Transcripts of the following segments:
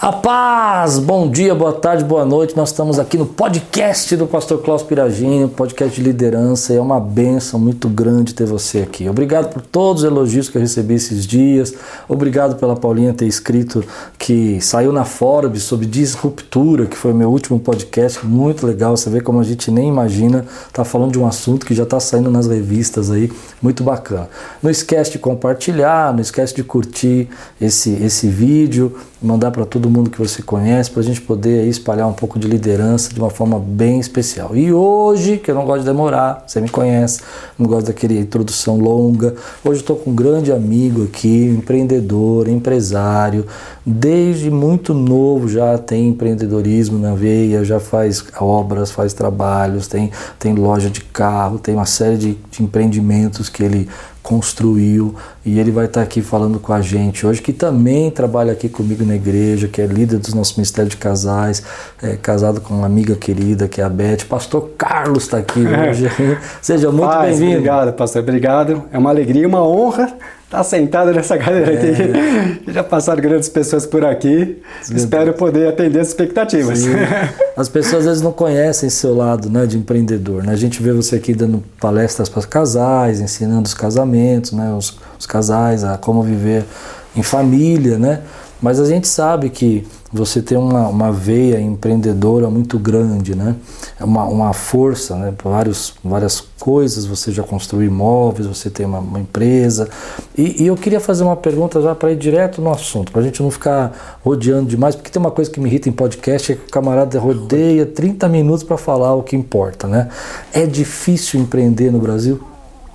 A paz! Bom dia, boa tarde, boa noite. Nós estamos aqui no podcast do Pastor Klaus Piragini, podcast de liderança. É uma benção muito grande ter você aqui. Obrigado por todos os elogios que eu recebi esses dias. Obrigado pela Paulinha ter escrito que saiu na Forbes sobre disruptura, que foi meu último podcast. Muito legal. Você vê como a gente nem imagina. Tá falando de um assunto que já está saindo nas revistas aí. Muito bacana. Não esquece de compartilhar, não esquece de curtir esse, esse vídeo, mandar para todo mundo que você conhece, para a gente poder espalhar um pouco de liderança de uma forma bem especial. E hoje, que eu não gosto de demorar, você me conhece, não gosto daquele introdução longa, hoje estou com um grande amigo aqui, empreendedor, empresário, desde muito novo já tem empreendedorismo na veia, já faz obras, faz trabalhos, tem, tem loja de carro, tem uma série de, de empreendimentos que ele construiu e ele vai estar aqui falando com a gente hoje, que também trabalha aqui comigo na igreja, que é líder dos nossos ministérios de casais, é, casado com uma amiga querida que é a Beth. Pastor Carlos está aqui hoje. Seja muito bem-vindo. Obrigado, pastor. Obrigado. É uma alegria, uma honra Tá sentado nessa cadeira é. aqui. Já passaram grandes pessoas por aqui. Espero poder atender as expectativas. Sim. As pessoas às vezes não conhecem seu lado né, de empreendedor. Né? A gente vê você aqui dando palestras para casais, ensinando os casamentos, né, os, os casais a como viver em família, né? Mas a gente sabe que você tem uma, uma veia empreendedora muito grande, né? É uma, uma força, né? Vários, várias coisas, você já construiu imóveis, você tem uma, uma empresa. E, e, eu queria fazer uma pergunta já para ir direto no assunto, para a gente não ficar rodeando demais, porque tem uma coisa que me irrita em podcast, é que o camarada rodeia 30 minutos para falar o que importa, né? É difícil empreender no Brasil?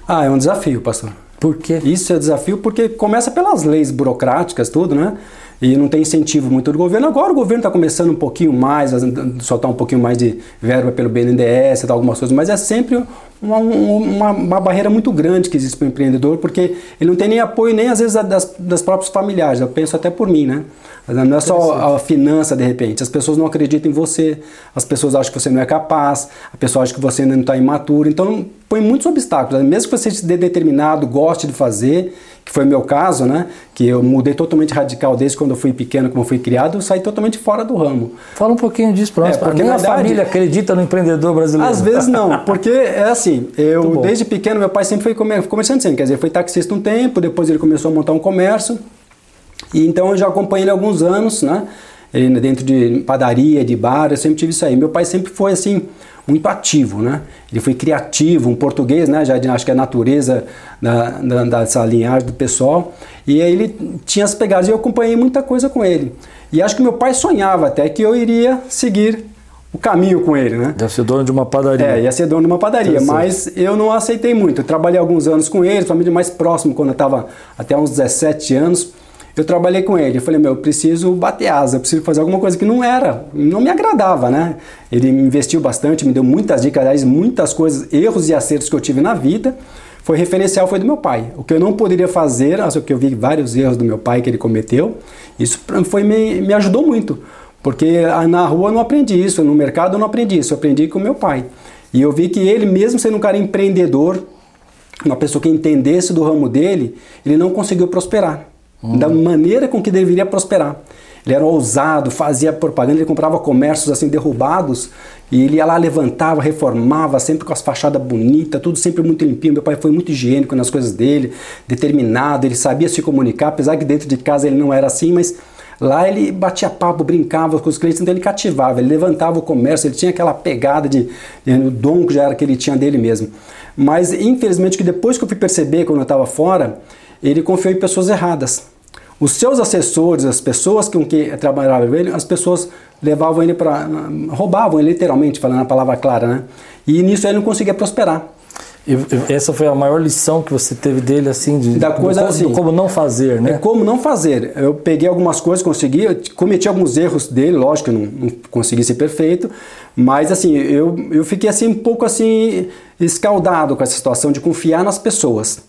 Ah, é um desafio, pastor. Por quê? Isso é desafio porque começa pelas leis burocráticas, tudo, né? E não tem incentivo muito do governo. Agora o governo está começando um pouquinho mais, a soltar um pouquinho mais de verba pelo BNDES, algumas coisas, mas é sempre uma, uma, uma, barreira muito grande que existe para o empreendedor, porque ele não tem nem apoio nem às vezes das, das próprios familiares. Eu penso até por mim, né? Não é só a finança de repente. As pessoas não acreditam em você, as pessoas acham que você não é capaz, a pessoa acha que você ainda não está imaturo. Então põe muitos obstáculos. Mesmo que você esteja determinado, goste de fazer, que foi o meu caso, né? Que eu mudei totalmente radical desde quando eu fui pequeno, como eu fui criado, eu saí totalmente fora do ramo. Fala um pouquinho disso para nós. É, porque a verdade, família acredita no empreendedor brasileiro. Às vezes não, porque é assim, eu desde pequeno, meu pai sempre foi comerciante, quer dizer, foi taxista um tempo, depois ele começou a montar um comércio, e então eu já acompanhei ele há alguns anos, né? Ele, dentro de padaria, de bar, eu sempre tive isso aí. Meu pai sempre foi assim, muito ativo, né? Ele foi criativo, um português, né? Já acho que é a natureza da, da, dessa linhagem do pessoal. E aí ele tinha as pegadas e eu acompanhei muita coisa com ele. E acho que meu pai sonhava até que eu iria seguir o caminho com ele, né? Ia ser dono de uma padaria. É, ia ser dono de uma padaria, mas eu não aceitei muito. Eu trabalhei alguns anos com ele, somente mais próximo, quando eu estava até uns 17 anos eu trabalhei com ele. Eu falei, meu, eu preciso bater asa, eu preciso fazer alguma coisa que não era, não me agradava, né? Ele me investiu bastante, me deu muitas dicas, aliás, muitas coisas, erros e acertos que eu tive na vida. Foi referencial, foi do meu pai. O que eu não poderia fazer, que eu vi vários erros do meu pai que ele cometeu, isso foi, me, me ajudou muito. Porque na rua eu não aprendi isso, no mercado eu não aprendi isso, eu aprendi com meu pai. E eu vi que ele, mesmo sendo um cara empreendedor, uma pessoa que entendesse do ramo dele, ele não conseguiu prosperar hum. da maneira com que deveria prosperar. Ele era ousado, fazia propaganda, ele comprava comércios assim derrubados e ele ia lá, levantava, reformava, sempre com as fachadas bonitas, tudo sempre muito limpinho. Meu pai foi muito higiênico nas coisas dele, determinado, ele sabia se comunicar, apesar que dentro de casa ele não era assim, mas lá ele batia papo, brincava com os clientes, então ele cativava, ele levantava o comércio, ele tinha aquela pegada de, de dom que já era que ele tinha dele mesmo. Mas infelizmente que depois que eu fui perceber quando eu estava fora, ele confiou em pessoas erradas. Os seus assessores, as pessoas com que trabalhavam com ele, as pessoas levavam ele para. roubavam ele literalmente, falando a palavra clara, né? E nisso ele não conseguia prosperar. E essa foi a maior lição que você teve dele, assim, de da coisa do, assim, como não fazer, né? É como não fazer. Eu peguei algumas coisas, consegui, cometi alguns erros dele, lógico que eu não, não consegui ser perfeito, mas assim, eu, eu fiquei assim um pouco assim escaldado com essa situação de confiar nas pessoas.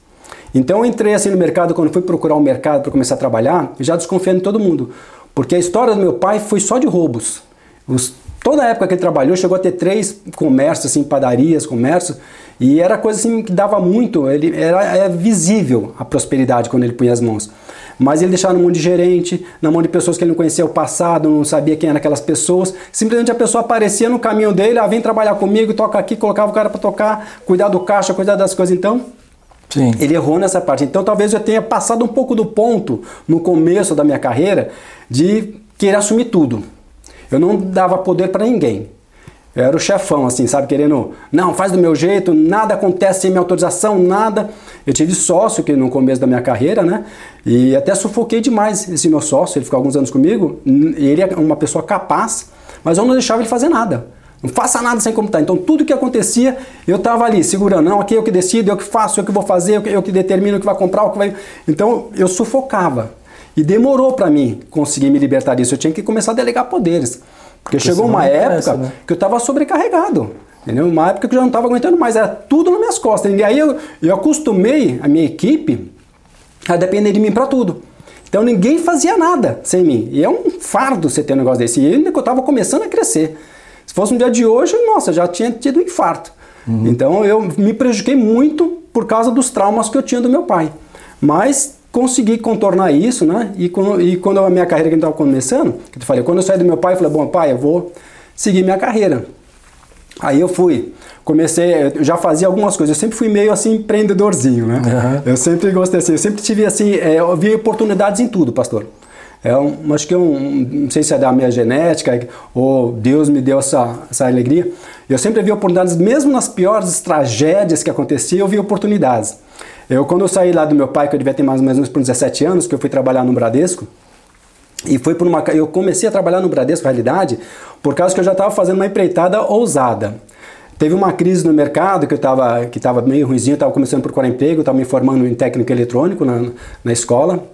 Então eu entrei assim no mercado, quando fui procurar um mercado para começar a trabalhar, já desconfiando de todo mundo. Porque a história do meu pai foi só de roubos. Os, toda a época que ele trabalhou, chegou a ter três comércios, assim, padarias, comércio, e era coisa assim que dava muito, ele era, era visível a prosperidade quando ele punha as mãos. mas ele deixava na mão de gerente, na mão de pessoas que ele não conhecia o passado, não sabia quem eram aquelas pessoas. Simplesmente a pessoa aparecia no caminho dele, ah, vem trabalhar comigo, toca aqui, colocava o cara para tocar, cuidar do caixa, cuidar das coisas. Então, Sim. ele errou nessa parte. Então, talvez eu tenha passado um pouco do ponto no começo da minha carreira de querer assumir tudo. Eu não dava poder para ninguém. Eu era o chefão, assim, sabe? Querendo, não, faz do meu jeito, nada acontece sem minha autorização, nada. Eu tive sócio que no começo da minha carreira, né? E até sufoquei demais esse meu sócio, ele ficou alguns anos comigo. Ele é uma pessoa capaz, mas eu não deixava ele fazer nada. Não faça nada sem computar. Então tudo que acontecia, eu estava ali segurando. Não, aqui eu que decido, eu que faço, eu que vou fazer, eu que, eu que determino o que vai comprar, o que vai. Então eu sufocava. E demorou para mim conseguir me libertar disso. Eu tinha que começar a delegar poderes. Porque, chegou uma época né? que eu estava sobrecarregado. Entendeu? Uma época que eu já não estava aguentando mais, era tudo nas minhas costas. E aí eu, eu acostumei a minha equipe a depender de mim para tudo. Então ninguém fazia nada sem mim. E é um fardo você ter um negócio desse. E ainda que eu estava começando a crescer. Se fosse um dia de hoje, nossa, já tinha tido um infarto. Uhum. Então eu me prejudiquei muito por causa dos traumas que eu tinha do meu pai. Mas consegui contornar isso, né? E, e quando a minha carreira que estava começando, que eu falei, quando eu saí do meu pai, eu falei, bom, pai, eu vou seguir minha carreira. Aí eu fui, comecei, eu já fazia algumas coisas, eu sempre fui meio assim empreendedorzinho, né? Uhum. Eu sempre gostei assim, eu sempre tive assim, é, eu vi oportunidades em tudo, pastor. É um, acho que é um, não sei se é da minha genética ou Deus me deu essa, essa alegria. Eu sempre vi oportunidades, mesmo nas piores tragédias que aconteciam, eu vi oportunidades. Eu, quando eu saí lá do meu pai, que eu devia ter mais ou menos por 17 anos, que eu fui trabalhar no Bradesco, e foi por uma. Eu comecei a trabalhar no Bradesco, na realidade, por causa que eu já estava fazendo uma empreitada ousada. Teve uma crise no mercado que eu estava que tava meio ruimzinho, estava começando a procurar emprego, estava me formando em técnico eletrônico na, na escola.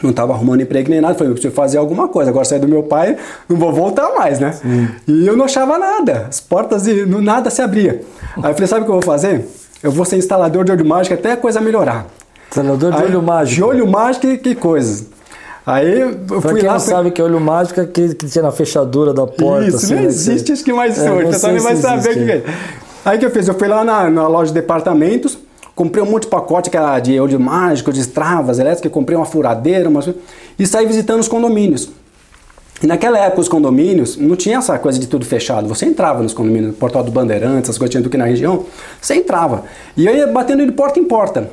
Não estava arrumando emprego nem nada. Falei, eu preciso fazer alguma coisa. Agora sair do meu pai, não vou voltar mais, né? Sim. E eu não achava nada. As portas, de, nada se abria. Aí eu falei, sabe o que eu vou fazer? eu vou ser instalador de olho mágico até a coisa melhorar. Instalador de Aí, olho mágico. De olho mágico e que coisas. Aí eu pra fui quem lá. não foi... sabe que é olho mágico é que, que tinha na fechadura da porta. Isso, assim, não né? existe, acho que mais é, hoje. Pessoal nem vai saber o que é. Aí que eu fiz? Eu fui lá na, na loja de departamentos, comprei um monte de pacote que era de olho mágico, de travas elétricas, comprei uma furadeira, uma... e saí visitando os condomínios. E naquela época os condomínios não tinha essa coisa de tudo fechado. Você entrava nos condomínios, Portal do Bandeirantes, as coisas tinham que na região, você entrava. E eu ia batendo de porta em porta.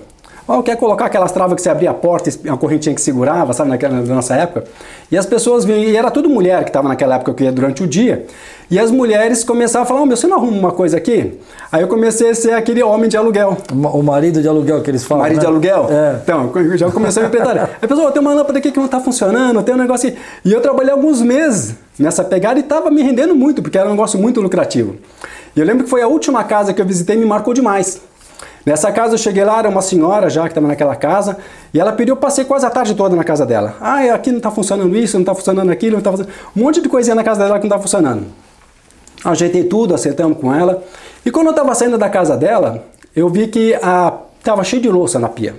Oh, quer colocar aquelas travas que você abria a porta e a correntinha que segurava, sabe, naquela na nossa época? E as pessoas vinham, e era tudo mulher que estava naquela época que ia durante o dia. E as mulheres começavam a falar: oh, meu, você não arruma uma coisa aqui? Aí eu comecei a ser aquele homem de aluguel. O marido de aluguel que eles falam. Marido né? de aluguel? É. Então, já comecei a me empreender. Aí pessoal, oh, tem uma lâmpada aqui que não está funcionando, tem um negócio aqui. E eu trabalhei alguns meses nessa pegada e estava me rendendo muito, porque era um negócio muito lucrativo. E eu lembro que foi a última casa que eu visitei e me marcou demais. Nessa casa eu cheguei lá, era uma senhora já que estava naquela casa, e ela pediu, eu passei quase a tarde toda na casa dela. Ah, aqui não está funcionando isso, não está funcionando aquilo, não está funcionando... Um monte de coisinha na casa dela que não está funcionando. Ajeitei tudo, acertamos com ela. E quando eu estava saindo da casa dela, eu vi que estava cheio de louça na pia.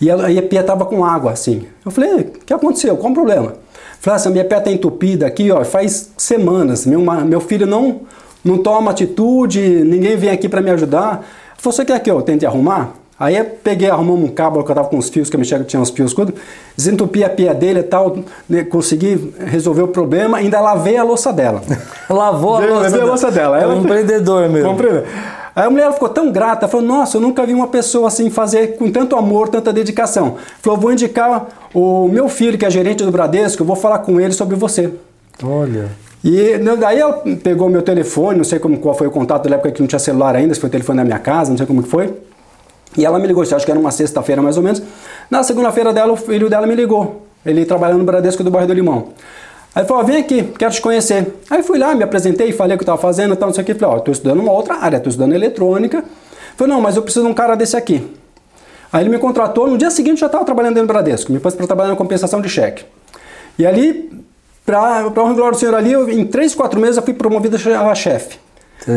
E a, a pia estava com água, assim. Eu falei, o que aconteceu? Qual o problema? Falei, assim, minha pia está entupida aqui, ó, faz semanas. Meu, meu filho não, não toma atitude, ninguém vem aqui para me ajudar. Você quer que eu tente arrumar? Aí eu peguei, arrumamos um cabo que eu tava com os fios, que mexia que tinha uns fios, tudo, desentupi a pia dele e tal, né, consegui resolver o problema, ainda lavei a louça dela. Lavou a louça, lavei a louça dela. É um empreendedor mesmo. Compreendeu? Aí a mulher ficou tão grata, falou: Nossa, eu nunca vi uma pessoa assim fazer com tanto amor, tanta dedicação. Falou: Vou indicar o meu filho, que é gerente do Bradesco, eu vou falar com ele sobre você. Olha. E daí ela pegou meu telefone, não sei como, qual foi o contato da época que não tinha celular ainda, se foi o telefone da minha casa, não sei como que foi. E ela me ligou, acho que era uma sexta-feira mais ou menos. Na segunda-feira dela, o filho dela me ligou. Ele trabalhando no Bradesco do bairro do Limão. Aí falou, vem aqui, quero te conhecer. Aí fui lá, me apresentei, falei o que eu estava fazendo, tal, não sei o que. Falei, ó, estou estudando uma outra área, estou estudando eletrônica. Falei, não, mas eu preciso de um cara desse aqui. Aí ele me contratou, no dia seguinte já estava trabalhando dentro do Bradesco, me pôs para trabalhar na compensação de cheque. E ali para o glória do Senhor ali, eu, em três, quatro meses eu fui promovido a chefe,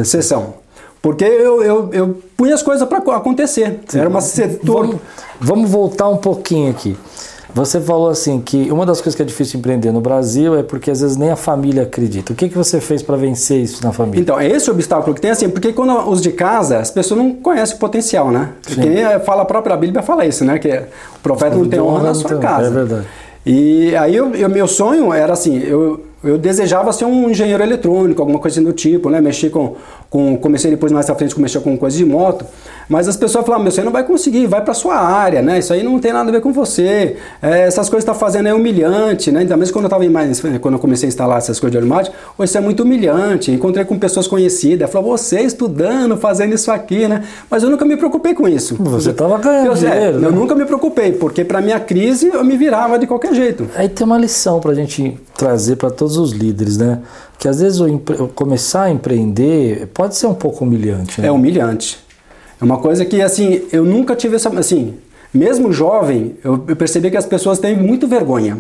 sessão. Porque eu, eu, eu punha as coisas para acontecer. Sim. Era uma setor. Vamos, vamos, voltar um pouquinho aqui. Você falou assim que uma das coisas que é difícil empreender no Brasil é porque às vezes nem a família acredita. O que, que você fez para vencer isso na família? Então, é esse obstáculo que tem assim, porque quando os de casa, as pessoas não conhecem o potencial, né? Porque fala a própria Bíblia fala isso, né? Que o profeta não tem honra na sua casa. É verdade. E aí o meu sonho era assim, eu eu desejava ser um engenheiro eletrônico, alguma coisa do tipo, né? Mexer com, com comecei depois mais à frente comecei com coisas de moto, mas as pessoas falavam, meu, você não vai conseguir, vai para sua área, né? Isso aí não tem nada a ver com você. É, essas coisas que está fazendo é humilhante, né? Ainda mais quando eu tava mais, quando eu comecei a instalar essas coisas de automático, isso é muito humilhante. Encontrei com pessoas conhecidas, falou, você estudando, fazendo isso aqui, né? Mas eu nunca me preocupei com isso. Você estava ganhando eu, dinheiro. É, né? Eu nunca me preocupei, porque para minha crise eu me virava de qualquer jeito. Aí tem uma lição para a gente trazer para todos os líderes, né? Que às vezes o começar a empreender pode ser um pouco humilhante. Né? É humilhante. É uma coisa que assim eu nunca tive essa assim, mesmo jovem, eu, percebi que as pessoas têm muito vergonha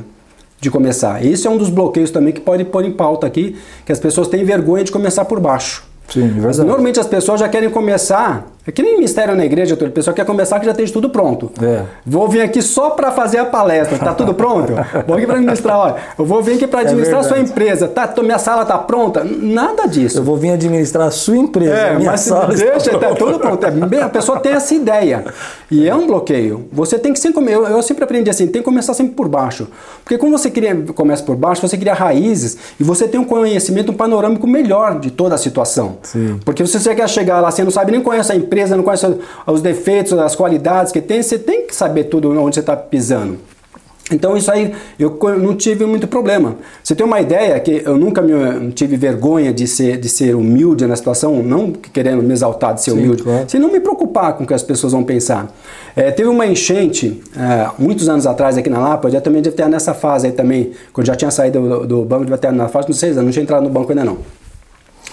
de começar. Esse é um dos bloqueios também que pode pôr em pauta aqui, que as pessoas têm vergonha de começar por baixo. Sim, é verdade. Normalmente as pessoas já querem começar é que nem mistério na igreja, o pessoal quer começar que já tem tudo pronto. É. Vou vir aqui só para fazer a palestra, tá tudo pronto? vou aqui para administrar, olha, eu vou vir aqui para é administrar é a sua empresa, tá, minha sala tá pronta? Nada disso. Eu vou vir administrar a sua empresa, é, minha mas sala deixa, tá tudo pronto. É, a pessoa tem essa ideia e é um bloqueio. Você tem que sempre, eu, eu sempre aprendi assim, tem que começar sempre por baixo. Porque quando você cria, começa por baixo, você cria raízes e você tem um conhecimento, um panorâmico melhor de toda a situação. Sim. Porque se você quer chegar lá, você não sabe nem conhece a empresa, não conhece os defeitos, as qualidades que tem, você tem que saber tudo onde você está pisando. Então isso aí eu não tive muito problema. Você tem uma ideia que eu nunca me, tive vergonha de ser, de ser humilde na situação, não querendo me exaltar de ser Sim, humilde, claro. se não me preocupar com o que as pessoas vão pensar. É, teve uma enchente é, muitos anos atrás aqui na Lapa, eu já também devia ter nessa fase aí também, quando já tinha saído do, do banco, devia ter na fase, não sei, não tinha entrado no banco ainda não.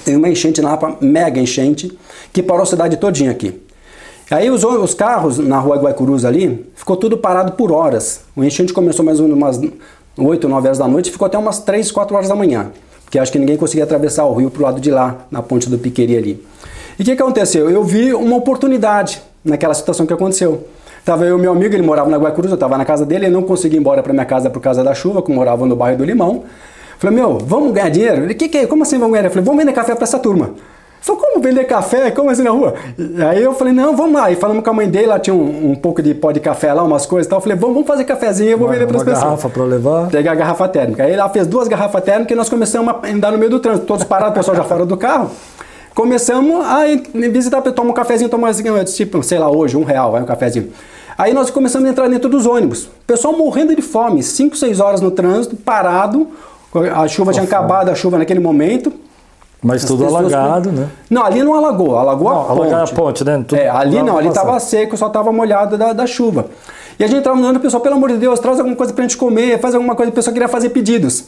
Teve uma enchente na Lapa, mega enchente, que parou a cidade todinha aqui. Aí os, os carros na rua Guaicurus ali, ficou tudo parado por horas. O enchente começou mais ou menos umas 8, 9 horas da noite e ficou até umas 3, 4 horas da manhã. Porque acho que ninguém conseguia atravessar o rio pro lado de lá, na ponte do Piqueri ali. E o que, aconteceu? Eu vi uma oportunidade naquela situação que aconteceu. Tava eu e meu amigo, ele morava na Guaicurus, eu estava na casa dele, ele não conseguia ir embora para minha casa por causa da chuva, que morava no bairro do Limão. Falei, meu, vamos ganhar dinheiro? Ele, que que é? Como assim vamos ganhar? Eu falei, vamos vender café para essa turma. Falei, como vender café? Como assim na rua? Aí eu falei, não, vamos lá. E falamos com a mãe dele, lá tinha um, um pouco de pó de café lá, umas coisas e tal. Eu falei, vamos, vamos fazer cafezinho, eu vou vender para as pessoas. garrafa para levar? Pegar a garrafa térmica. Aí ela fez duas garrafas térmicas e nós começamos a andar no meio do trânsito, todos parados, o pessoal já fora do carro. Começamos a visitar, tomar um cafezinho, tomar assim, tipo, sei lá, hoje, um real, vai um cafezinho. Aí nós começamos a entrar dentro dos ônibus. O pessoal morrendo de fome, 5, 6 horas no trânsito, parado. A chuva tinha acabado, a chuva naquele momento. Mas As tudo alagado, né? Não, ali não alagou, alagou não, a ponte. a ponte, né? Tudo é, ali não, ali estava seco, só estava molhado da, da chuva. E a gente estava mandando o pessoal, pelo amor de Deus, traz alguma coisa para a gente comer, faz alguma coisa, o pessoal queria fazer pedidos.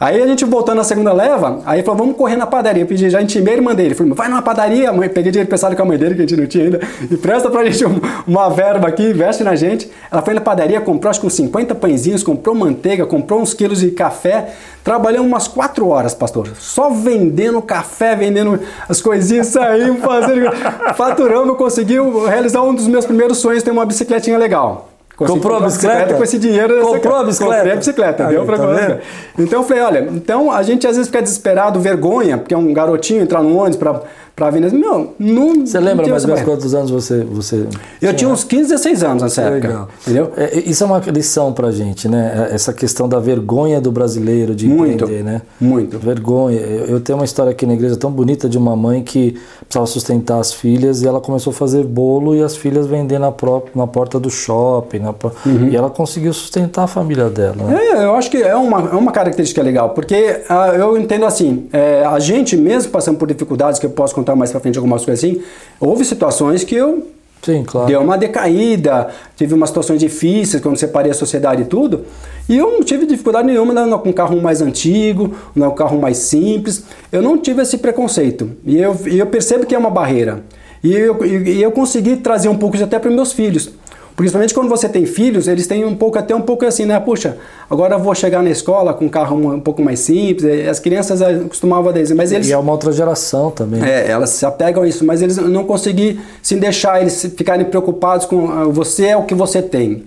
Aí a gente voltando na segunda leva, aí falou, vamos correr na padaria. Eu pedi, já intimei e mandei. Ele falou, vai numa padaria, mãe. Peguei dinheiro pensado com a mãe dele, que a gente não tinha ainda, e presta pra gente uma verba aqui, investe na gente. Ela foi na padaria, comprou acho que uns 50 pãezinhos, comprou manteiga, comprou uns quilos de café. Trabalhamos umas 4 horas, pastor. Só vendendo café, vendendo as coisinhas, saímos fazendo. Conseguiu realizar um dos meus primeiros sonhos, ter uma bicicletinha legal. Comprou a bicicleta? bicicleta? Com esse dinheiro. Comprou a bicicleta? Comprei a bicicleta, deu pra tá Então eu falei, olha, então a gente às vezes fica desesperado, vergonha, porque é um garotinho entrar no ônibus para para Veneza. Meu, não. Você lembra mais ou menos quantos anos você. você eu tinha uns 15, 16 anos nessa época. Legal. Entendeu? É, isso é uma lição pra gente, né? É, essa questão da vergonha do brasileiro de muito, empreender, né? Muito. Vergonha. Eu tenho uma história aqui na igreja tão bonita de uma mãe que precisava sustentar as filhas e ela começou a fazer bolo e as filhas vender na, própria, na porta do shopping. Uhum. E ela conseguiu sustentar a família dela. Né? É, eu acho que é uma, é uma característica legal, porque uh, eu entendo assim, é, a gente mesmo passando por dificuldades que eu posso contar contar mais pra frente algumas coisas assim, houve situações que eu Sim, claro. Deu uma decaída, tive umas situações difíceis quando separei a sociedade e tudo. E eu não tive dificuldade nenhuma né, com um carro mais antigo, com um carro mais simples. Eu não tive esse preconceito. E eu, eu percebo que é uma barreira. E eu, e eu consegui trazer um pouco isso até para meus filhos. Principalmente quando você tem filhos, eles têm um pouco, até um pouco assim, né? Puxa, agora eu vou chegar na escola com um carro um, pouco mais simples. As crianças eh, costumavam dizer, mas eles. E é uma outra geração também. É, elas se apegam a isso, mas eles não conseguiram se deixar, eles ficarem preocupados com ah, você é o que você tem.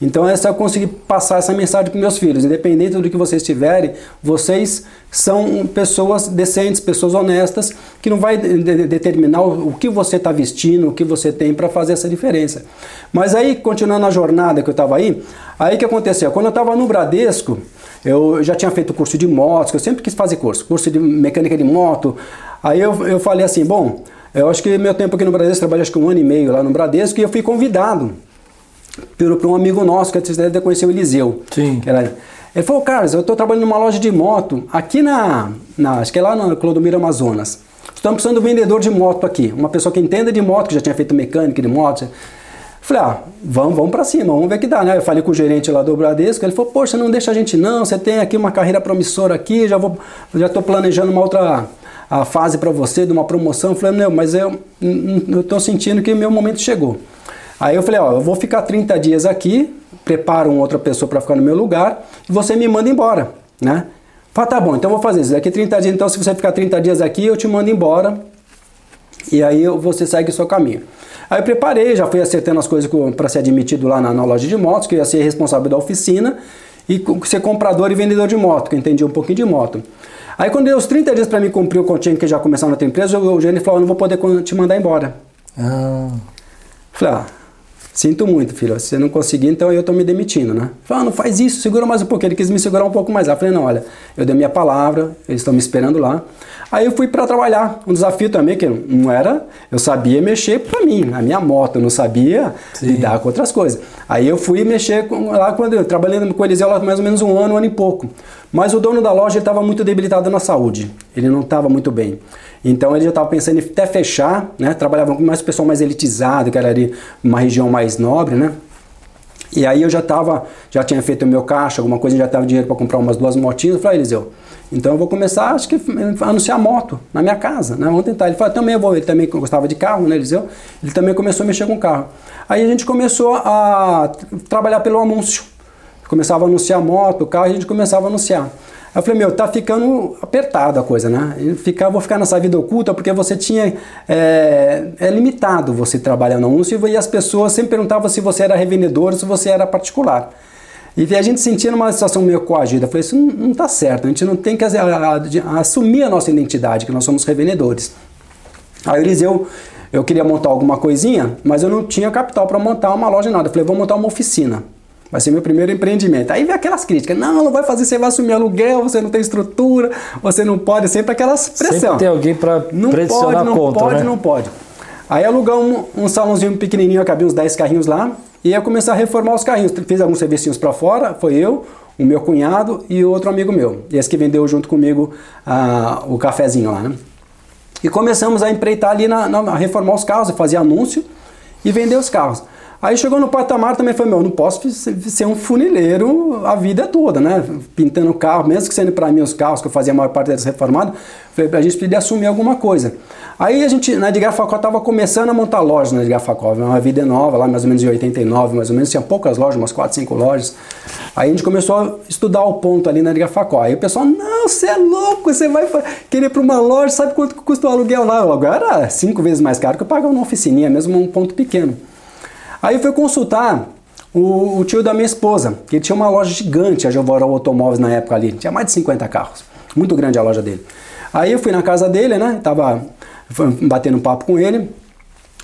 Então essa eu consegui passar essa mensagem para meus filhos, independente do que vocês tiverem, vocês são pessoas decentes, pessoas honestas, que não vai de de determinar o, o, que você está vestindo, o que você tem para fazer essa diferença. Mas aí, continuando a jornada que eu estava aí, aí que aconteceu? Quando eu estava no Bradesco, eu já tinha feito curso de motos, que eu sempre quis fazer curso, curso de mecânica de moto. Aí eu, eu falei assim, bom, eu acho que meu tempo aqui no Bradesco, trabalhei acho que um ano e meio lá no Bradesco, e eu fui convidado por um amigo nosso que você deve conhecer o Eliseu. Sim. Era, ele falou, Carlos, eu estou trabalhando numa loja de moto aqui na, na acho que é lá no Clodomiro Amazonas. Estamos precisando de um vendedor de moto aqui, uma pessoa que entenda de moto, que já tinha feito mecânica de moto. Falei, ah, vamos, vamos para cima, vamos ver que dá, né? Eu falei com o gerente lá do Bradesco, ele falou, poxa, não deixa a gente não, você tem aqui uma carreira promissora aqui, já vou, já estou planejando uma outra a fase para você de uma promoção. Eu falei, não, mas eu estou sentindo que meu momento chegou. Aí eu falei, ó, eu vou ficar 30 dias aqui, preparo uma outra pessoa para ficar no meu lugar e você me manda embora, né? Fala, tá bom, então eu vou fazer isso. Daqui 30 dias, então se você ficar 30 dias aqui, eu te mando embora e aí você segue o seu caminho. Aí eu preparei, já fui acertando as coisas para ser admitido lá na, na, loja de motos, que eu ia ser responsável da oficina e ser comprador e vendedor de moto, que eu entendi um pouquinho de moto. Aí quando deu os 30 dias para mim cumprir o continho que já começar na outra empresa, o Eugênio falou, eu não vou poder te mandar embora. Ah. Falei, ah, Sinto muito, filho. Se você não conseguir, então eu estou me demitindo, né? Falei, ah, não faz isso, segura mais um pouco. Ele quis me segurar um pouco mais. Eu falei, não, olha, eu dei minha palavra, eles estão me esperando lá. Aí eu fui para trabalhar. Um desafio também que não era, eu sabia mexer para mim, na minha moto, eu não sabia Sim. lidar com outras coisas. Aí eu fui mexer com, lá quando eu trabalhei com o Eliseu lá mais ou menos um ano, um ano e pouco. Mas o dono da loja estava muito debilitado na saúde. Ele não estava muito bem. Então ele já estava pensando em até fechar, né? Trabalhava com mais pessoal mais elitizado, que era ali uma região mais nobre, né? E aí eu já estava, já tinha feito o meu caixa, alguma coisa, já estava dinheiro para comprar umas duas motinhas. Eu falei, Eliseu, então eu vou começar, acho que anunciar moto na minha casa, né? Vamos tentar. Ele falou, também eu vou. Ele também gostava de carro, né, Eliseu? Ele também começou a mexer com carro. Aí a gente começou a trabalhar pelo anúncio. Começava a anunciar moto, carro, e a gente começava a anunciar. Eu falei, meu, tá ficando apertado a coisa, né? Ficar, vou ficar nessa vida oculta porque você tinha. É, é limitado você trabalhar no anúncio e as pessoas sempre perguntavam se você era revendedor ou se você era particular. E a gente sentia numa situação meio coagida. Eu falei, isso não, tá certo, a gente não tem que assumir a nossa identidade, que nós somos revendedores. Aí o Eliseu, eu queria montar alguma coisinha, mas eu não tinha capital para montar uma loja nada. Eu falei, vou montar uma oficina. Vai ser meu primeiro empreendimento. Aí vem aquelas críticas. Não, não vai fazer, você vai assumir aluguel, você não tem estrutura, você não pode, sempre aquelas pressão. Sempre tem alguém para pressionar pode, não conta, pode, né? não pode. Aí alugamos um, um salãozinho pequenininho, cabia uns 10 carrinhos lá, e ia começar a reformar os carrinhos. Fiz alguns serviços para fora, foi eu, o meu cunhado e outro amigo meu. Esse que vendeu junto comigo ah, o cafezinho lá, né? E começamos a empreitar ali, na, na, a reformar os carros, fazer anúncio e vender os carros. Aí chegou no patamar também foi meu, não posso ser um funileiro a vida toda, né? Pintando carro, mesmo que sendo para mim os carros que eu fazia a maior parte deles reformados, foi pra gente poder assumir alguma coisa. Aí a gente, na Edgar Facó, estava começando a montar lojas na Edgar Facó, uma vida nova, lá mais ou menos em 89, mais ou menos, tinha poucas lojas, umas 4, 5 lojas. Aí a gente começou a estudar o ponto ali na Edgar Facó. Aí o pessoal, não, você é louco, você vai querer para uma loja, sabe quanto custa o aluguel lá? Aluguel era cinco vezes mais caro que eu pagava numa oficininha, mesmo um ponto pequeno. Aí eu fui consultar o, o, tio da minha esposa, que tinha uma loja gigante, a Jovora Automóveis na época ali, tinha mais de 50 carros, muito grande a loja dele. Aí eu fui na casa dele, né, tava batendo papo com ele,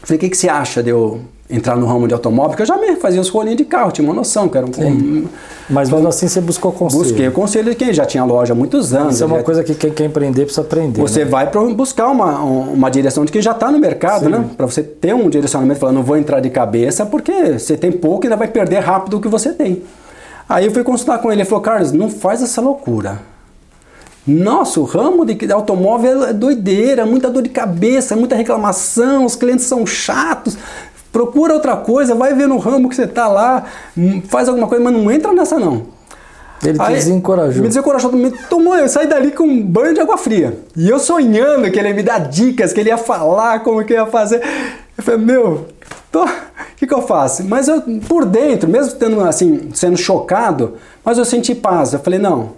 falei, o que, que você acha de eu entrar no ramo de automóvel, porque eu já me fazia os rolinhos de carro, tinha uma noção que era um... Sim. Mas mesmo assim você buscou conselho. Busquei o conselho de quem já tinha loja há muitos anos. Isso é uma já... coisa que quem quer empreender precisa aprender. Você né? vai para buscar uma, uma direção de quem já está no mercado, Sim. né? Para você ter um direcionamento, falando, não vou entrar de cabeça, porque você tem pouco e ainda vai perder rápido o que você tem. Aí eu fui consultar com ele, ele falou, Carlos, não faz essa loucura. Nossa, o ramo de automóvel é doideira, muita dor de cabeça, muita reclamação, os clientes são chatos. Procura outra coisa, vai ver no ramo que você está lá, hum, faz alguma coisa, mas não entra nessa não. Ele te desencorajou. Me desencorajou, me tomou, eu saí dali com um banho de água fria. E eu sonhando que ele ia me dar dicas, que ele ia falar como que ia fazer. Eu falei, meu, o que, que eu faço? Mas eu, por dentro, mesmo tendo assim, sendo chocado, mas eu senti paz. Eu falei, não,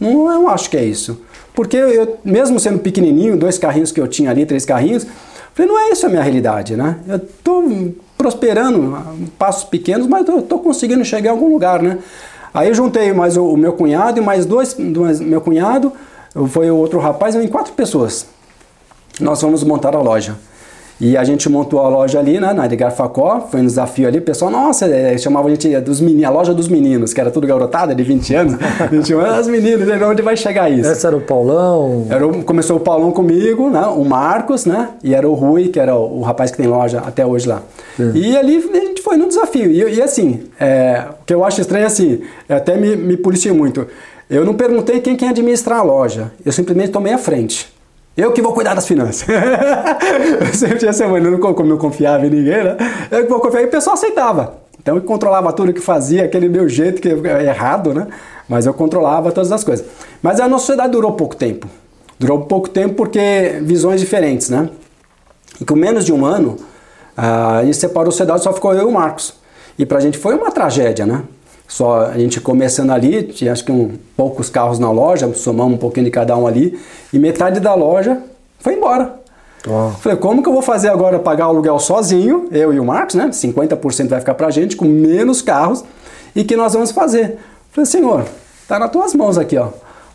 não, eu acho que é isso. Porque eu, mesmo sendo pequenininho, dois carrinhos que eu tinha ali, três carrinhos, Falei, não é isso a minha realidade, né? Eu tô prosperando, passos pequenos, mas estou conseguindo chegar em algum lugar, né? Aí eu juntei mais o, meu cunhado e mais dois, dois, meu cunhado, foi o outro rapaz, em quatro pessoas. Nós fomos montar a loja. E a gente montou a loja ali, né, na Edgar Facó, foi um desafio ali, o pessoal, nossa, é, chamava a gente dos meninos, a loja dos meninos, que era tudo garotada de 20 anos, a gente chamava as meninas, né, onde vai chegar isso? Esse era o Paulão? Era o, começou o Paulão comigo, né, o Marcos, né, e era o Rui, que era o, o rapaz que tem loja até hoje lá. E ali a gente foi no desafio, e, e assim, é, o que eu acho estranho, assim, até me, me policiei muito, eu não perguntei quem quer administrar a loja, eu simplesmente tomei a frente. Eu que vou cuidar das finanças. eu sempre tinha essa mania, como não confiava em ninguém, né? Eu que vou confiar. E o pessoal aceitava. Então eu controlava tudo que fazia, aquele meu jeito que é errado, né? Mas eu controlava todas as coisas. Mas a nossa sociedade durou pouco tempo. Durou pouco tempo porque visões diferentes, né? E com menos de um ano, a gente separou a sociedade, só ficou eu e o Marcos. E pra gente foi uma tragédia, né? Só a gente começando ali, tinha acho que um, poucos carros na loja, somamos um pouquinho de cada um ali, e metade da loja foi embora. Oh. Falei, como que eu vou fazer agora pagar o aluguel sozinho, eu e o Marcos, né? 50% vai ficar pra gente, com menos carros, e que nós vamos fazer? Falei, senhor, tá nas tuas mãos aqui, ó.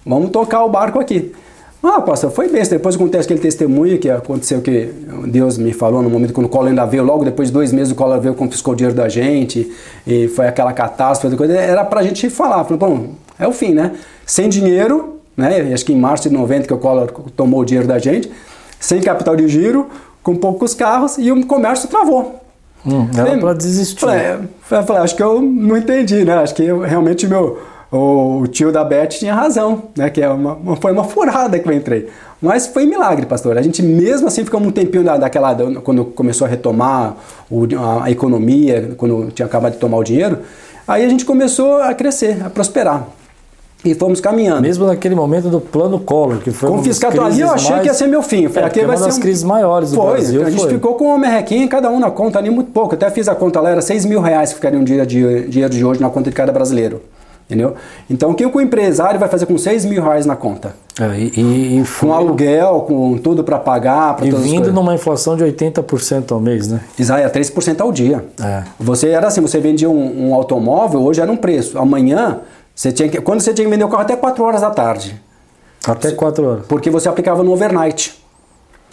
Vamos tocar o barco aqui. Ah, pastor, foi bem. Depois acontece aquele testemunho que aconteceu que Deus me falou no momento quando o Collor ainda veio, logo depois de dois meses o Collor veio, confiscou o dinheiro da gente, e foi aquela catástrofe, coisa. era pra gente falar. Falei, bom, é o fim, né? Sem dinheiro, né? Acho que em março de 90 que o Collor tomou o dinheiro da gente, sem capital de giro, com poucos carros, e o comércio travou. Hum, era para desistir. Falei, falei, acho que eu não entendi, né? Acho que eu, realmente meu o, tio da Beth tinha razão, né? Que é uma, foi uma furada que eu entrei. Mas foi milagre, pastor. A gente mesmo assim ficou um tempinho da, daquela. Quando começou a retomar o, a, a, economia, quando tinha acabado de tomar o dinheiro, aí a gente começou a crescer, a prosperar. E fomos caminhando. Mesmo naquele momento do plano Collor, que foi Confiscatório. Ali eu achei mais... que ia ser meu fim. Foi, é, aquele vai uma das um... crises maiores do foi. Brasil. A gente foi. ficou com uma merrequinha, cada um na conta ali muito pouco. Até fiz a conta lá, era 6 mil reais que ficariam um dia de dinheiro de hoje na conta de cada brasileiro. Entendeu? Então, o que o empresário vai fazer com 6 mil reais na conta? É, e, e, com aluguel, com tudo para pagar, para E vindo numa inflação de 80% ao mês, né? Exato, é 3% ao dia. É. Você era assim, você vendia um, um, automóvel, hoje era um preço. Amanhã, você tinha que, quando você tinha que vender o carro até 4 horas da tarde. Até 4 horas. Porque você aplicava no overnight.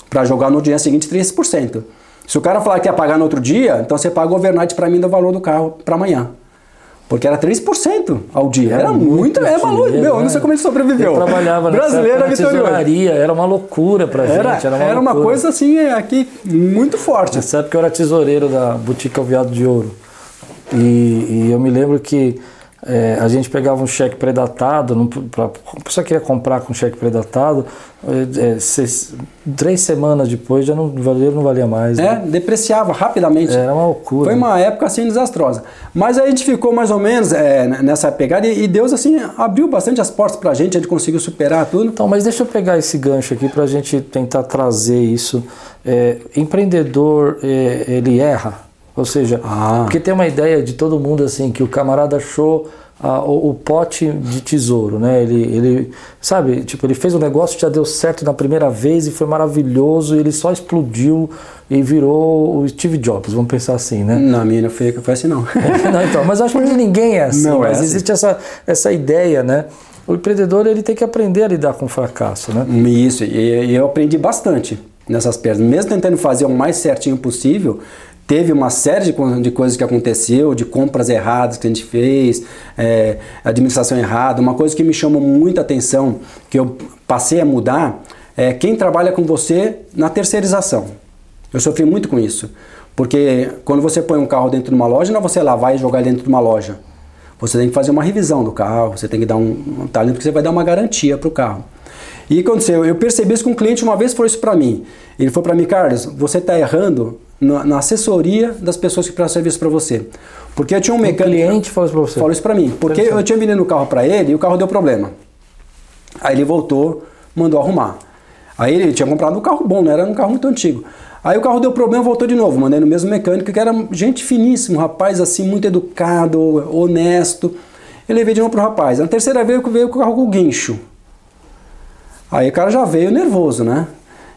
Para jogar no dia seguinte 3%. Se o cara falar que ia pagar no outro dia, então você paga o overnight para mim do valor do carro para amanhã. Porque era 3% ao dia. Era, era muito, é maluco. Meu, eu não sei como ele sobreviveu. Eu trabalhava Brasileira vitoriosa. Era uma loucura pra era, gente. Era, uma, era uma coisa assim, é, aqui, muito forte. Nessa época eu era tesoureiro da Boutique Alviado de Ouro. E, e eu me lembro que é, a gente pegava um cheque predatado, pra, a pessoa queria comprar com cheque predatado, é, é, seis, três semanas depois já não valia, não valia mais. É, né? depreciava rapidamente. Era uma loucura. Foi uma época assim desastrosa. Mas a gente ficou mais ou menos é, nessa pegada e, e, Deus assim abriu bastante as portas pra gente, a gente conseguiu superar tudo. Então, mas deixa eu pegar esse gancho aqui pra gente tentar trazer isso. É, empreendedor, é, ele erra? Ou seja, ah. porque tem uma ideia de todo mundo assim, que o camarada achou ah, o, o, pote de tesouro, né? Ele, ele, sabe, tipo, ele fez um negócio, já deu certo na primeira vez e foi maravilhoso, e ele só explodiu e virou o Steve Jobs, vamos pensar assim, né? Não, a minha não foi, foi assim não. não então, mas acho que ninguém é assim, não é mas assim. existe essa, essa ideia, né? O empreendedor ele tem que aprender a lidar com o fracasso, né? Isso, e, e eu aprendi bastante nessas pernas. Mesmo tentando fazer o mais certinho possível, teve uma série de, de, coisas que aconteceu, de compras erradas que a gente fez, é, administração errada. Uma coisa que me chamou muita atenção, que eu passei a mudar, é quem trabalha com você na terceirização. Eu sofri muito com isso. Porque quando você põe um carro dentro de uma loja, não é você lavar e jogar dentro de uma loja. Você tem que fazer uma revisão do carro, você tem que dar um, um talento, porque você vai dar uma garantia para o carro. E aconteceu, eu percebi isso com um cliente uma vez falou isso para mim. Ele falou para mim, Carlos, você está errando na, na, assessoria das pessoas que prestam serviço para você. Porque eu tinha um mecânico. O cliente falou isso para você? Falou isso para mim. Porque eu tinha vendido o carro para ele e o carro deu problema. Aí ele voltou, mandou arrumar. Aí ele tinha comprado um carro bom, não era um carro muito antigo. Aí o carro deu problema, voltou de novo. Mandei no mesmo mecânico, que era gente finíssimo, um rapaz assim, muito educado, honesto. Ele veio de novo pro rapaz. Na terceira vez veio com o carro com guincho. Aí o cara já veio nervoso, né?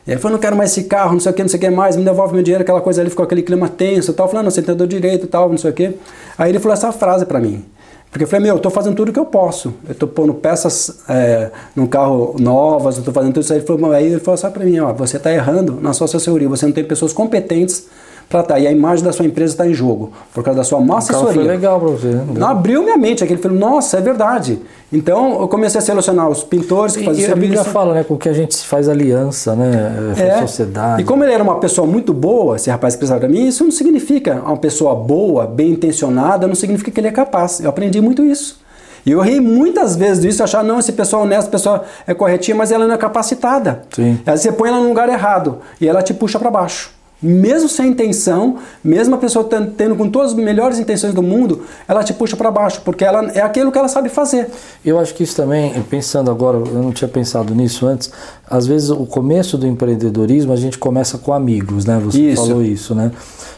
E ele falou, não quero mais esse carro, não sei o que, não sei o que mais, me devolve meu dinheiro, aquela coisa ali, ficou aquele clima tenso tal. Eu falei, não, você entendeu direito tal, não sei o que. Aí ele falou essa frase para mim. Porque eu falei, meu, eu tô fazendo tudo que eu posso. Eu tô pondo peças é, no carro novas, eu tô fazendo tudo isso. Aí ele falou, aí ele falou só para mim, ó, você tá errando na sua assessoria, você não tem pessoas competentes para. Tá. E a imagem da sua empresa está em jogo, por causa da sua má assessoria. Foi legal para você. Né? Não abriu minha mente, aquele falou, nossa, é verdade. Então eu comecei a selecionar os pintores que faziam serviço. E a Bíblia fala, né, com que a gente faz aliança, né, com é. a sociedade. E como ele era uma pessoa muito boa, esse rapaz que precisava de mim, isso não significa uma pessoa boa, bem intencionada, não significa que ele é capaz. Eu aprendi muito isso. E eu ri muitas vezes disso, achar, não, esse pessoal honesto, essa pessoa é corretinha, mas ela não é capacitada. Sim. Aí você põe ela no lugar errado e ela te puxa para baixo mesmo sem intenção, mesmo a pessoa tendo com todas as melhores intenções do mundo, ela te puxa para baixo, porque ela é aquilo que ela sabe fazer. Eu acho que isso também, pensando agora, eu não tinha pensado nisso antes, às vezes o começo do empreendedorismo a gente começa com amigos, né? Você isso. falou isso, né?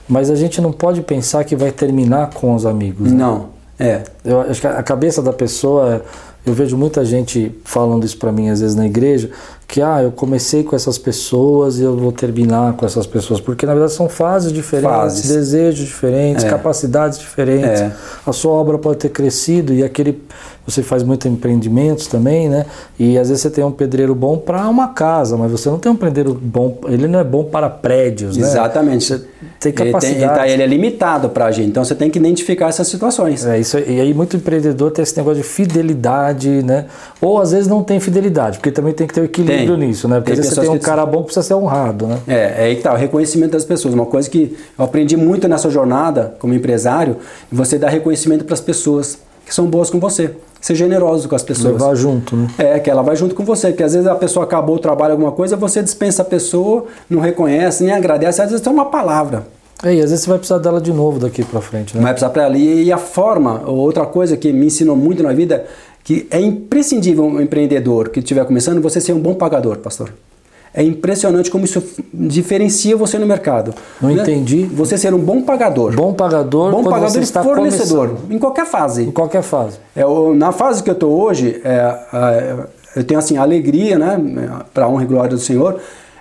Mas a gente não pode pensar que vai terminar com os amigos. Né? Não, é. Eu acho que a cabeça da pessoa, eu vejo muita gente falando isso para mim às vezes na igreja, que ah, eu comecei com essas pessoas e eu vou terminar com essas pessoas, porque na verdade são fases diferentes, fases. desejos diferentes, é. capacidades diferentes. É. A sua obra pode ter crescido e aquele você faz muitos empreendimentos também, né? E às vezes você tem um pedreiro bom para uma casa, mas você não tem um pedreiro bom, ele não é bom para prédios, né? Exatamente. Você tem capacidade. Ele, tem, tá, ele é limitado para a gente, então você tem que identificar essas situações. É isso. E aí muito empreendedor tem esse negócio de fidelidade, né? Ou às vezes não tem fidelidade, porque também tem que ter o equilíbrio tem. Nisso, né? Porque tem você tem um cara bom que precisa ser honrado, né? É, é aí que tá, o reconhecimento das pessoas. Uma coisa que eu aprendi muito nessa jornada como empresário, você dar reconhecimento para as pessoas que são boas com você ser generoso com as pessoas. Levar junto, né? É, que ela vai junto com você, porque às vezes a pessoa acabou o trabalho, alguma coisa, você dispensa a pessoa, não reconhece, nem agradece, às vezes tem uma palavra. É, e às vezes você vai precisar dela de novo daqui para frente, né? Vai precisar para ela. E a forma, outra coisa que me ensinou muito na vida, que é imprescindível um empreendedor que estiver começando, você ser um bom pagador, pastor. É impressionante como isso diferencia você no mercado. Não né? entendi. Você ser um bom pagador. Bom pagador. Bom pagador e fornecedor. Começando. Em qualquer fase. Em qualquer fase. É, na fase que eu estou hoje, é, é, eu tenho assim alegria, né, para honra e glória do Senhor.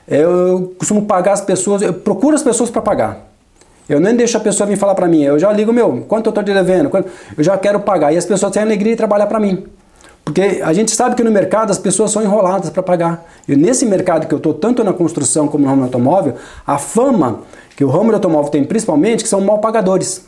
Eu costumo pagar as pessoas, eu procuro as pessoas para pagar. Eu nem deixo a pessoa vir falar para mim. Eu já ligo, meu, quanto eu estou te devendo? Eu já quero pagar. E as pessoas têm alegria de trabalhar para mim. Porque a gente sabe que no mercado as pessoas são enroladas para pagar. E nesse mercado que eu estou, tanto na construção como no ramo automóvel, a fama que o ramo automóvel tem principalmente, que são mal pagadores.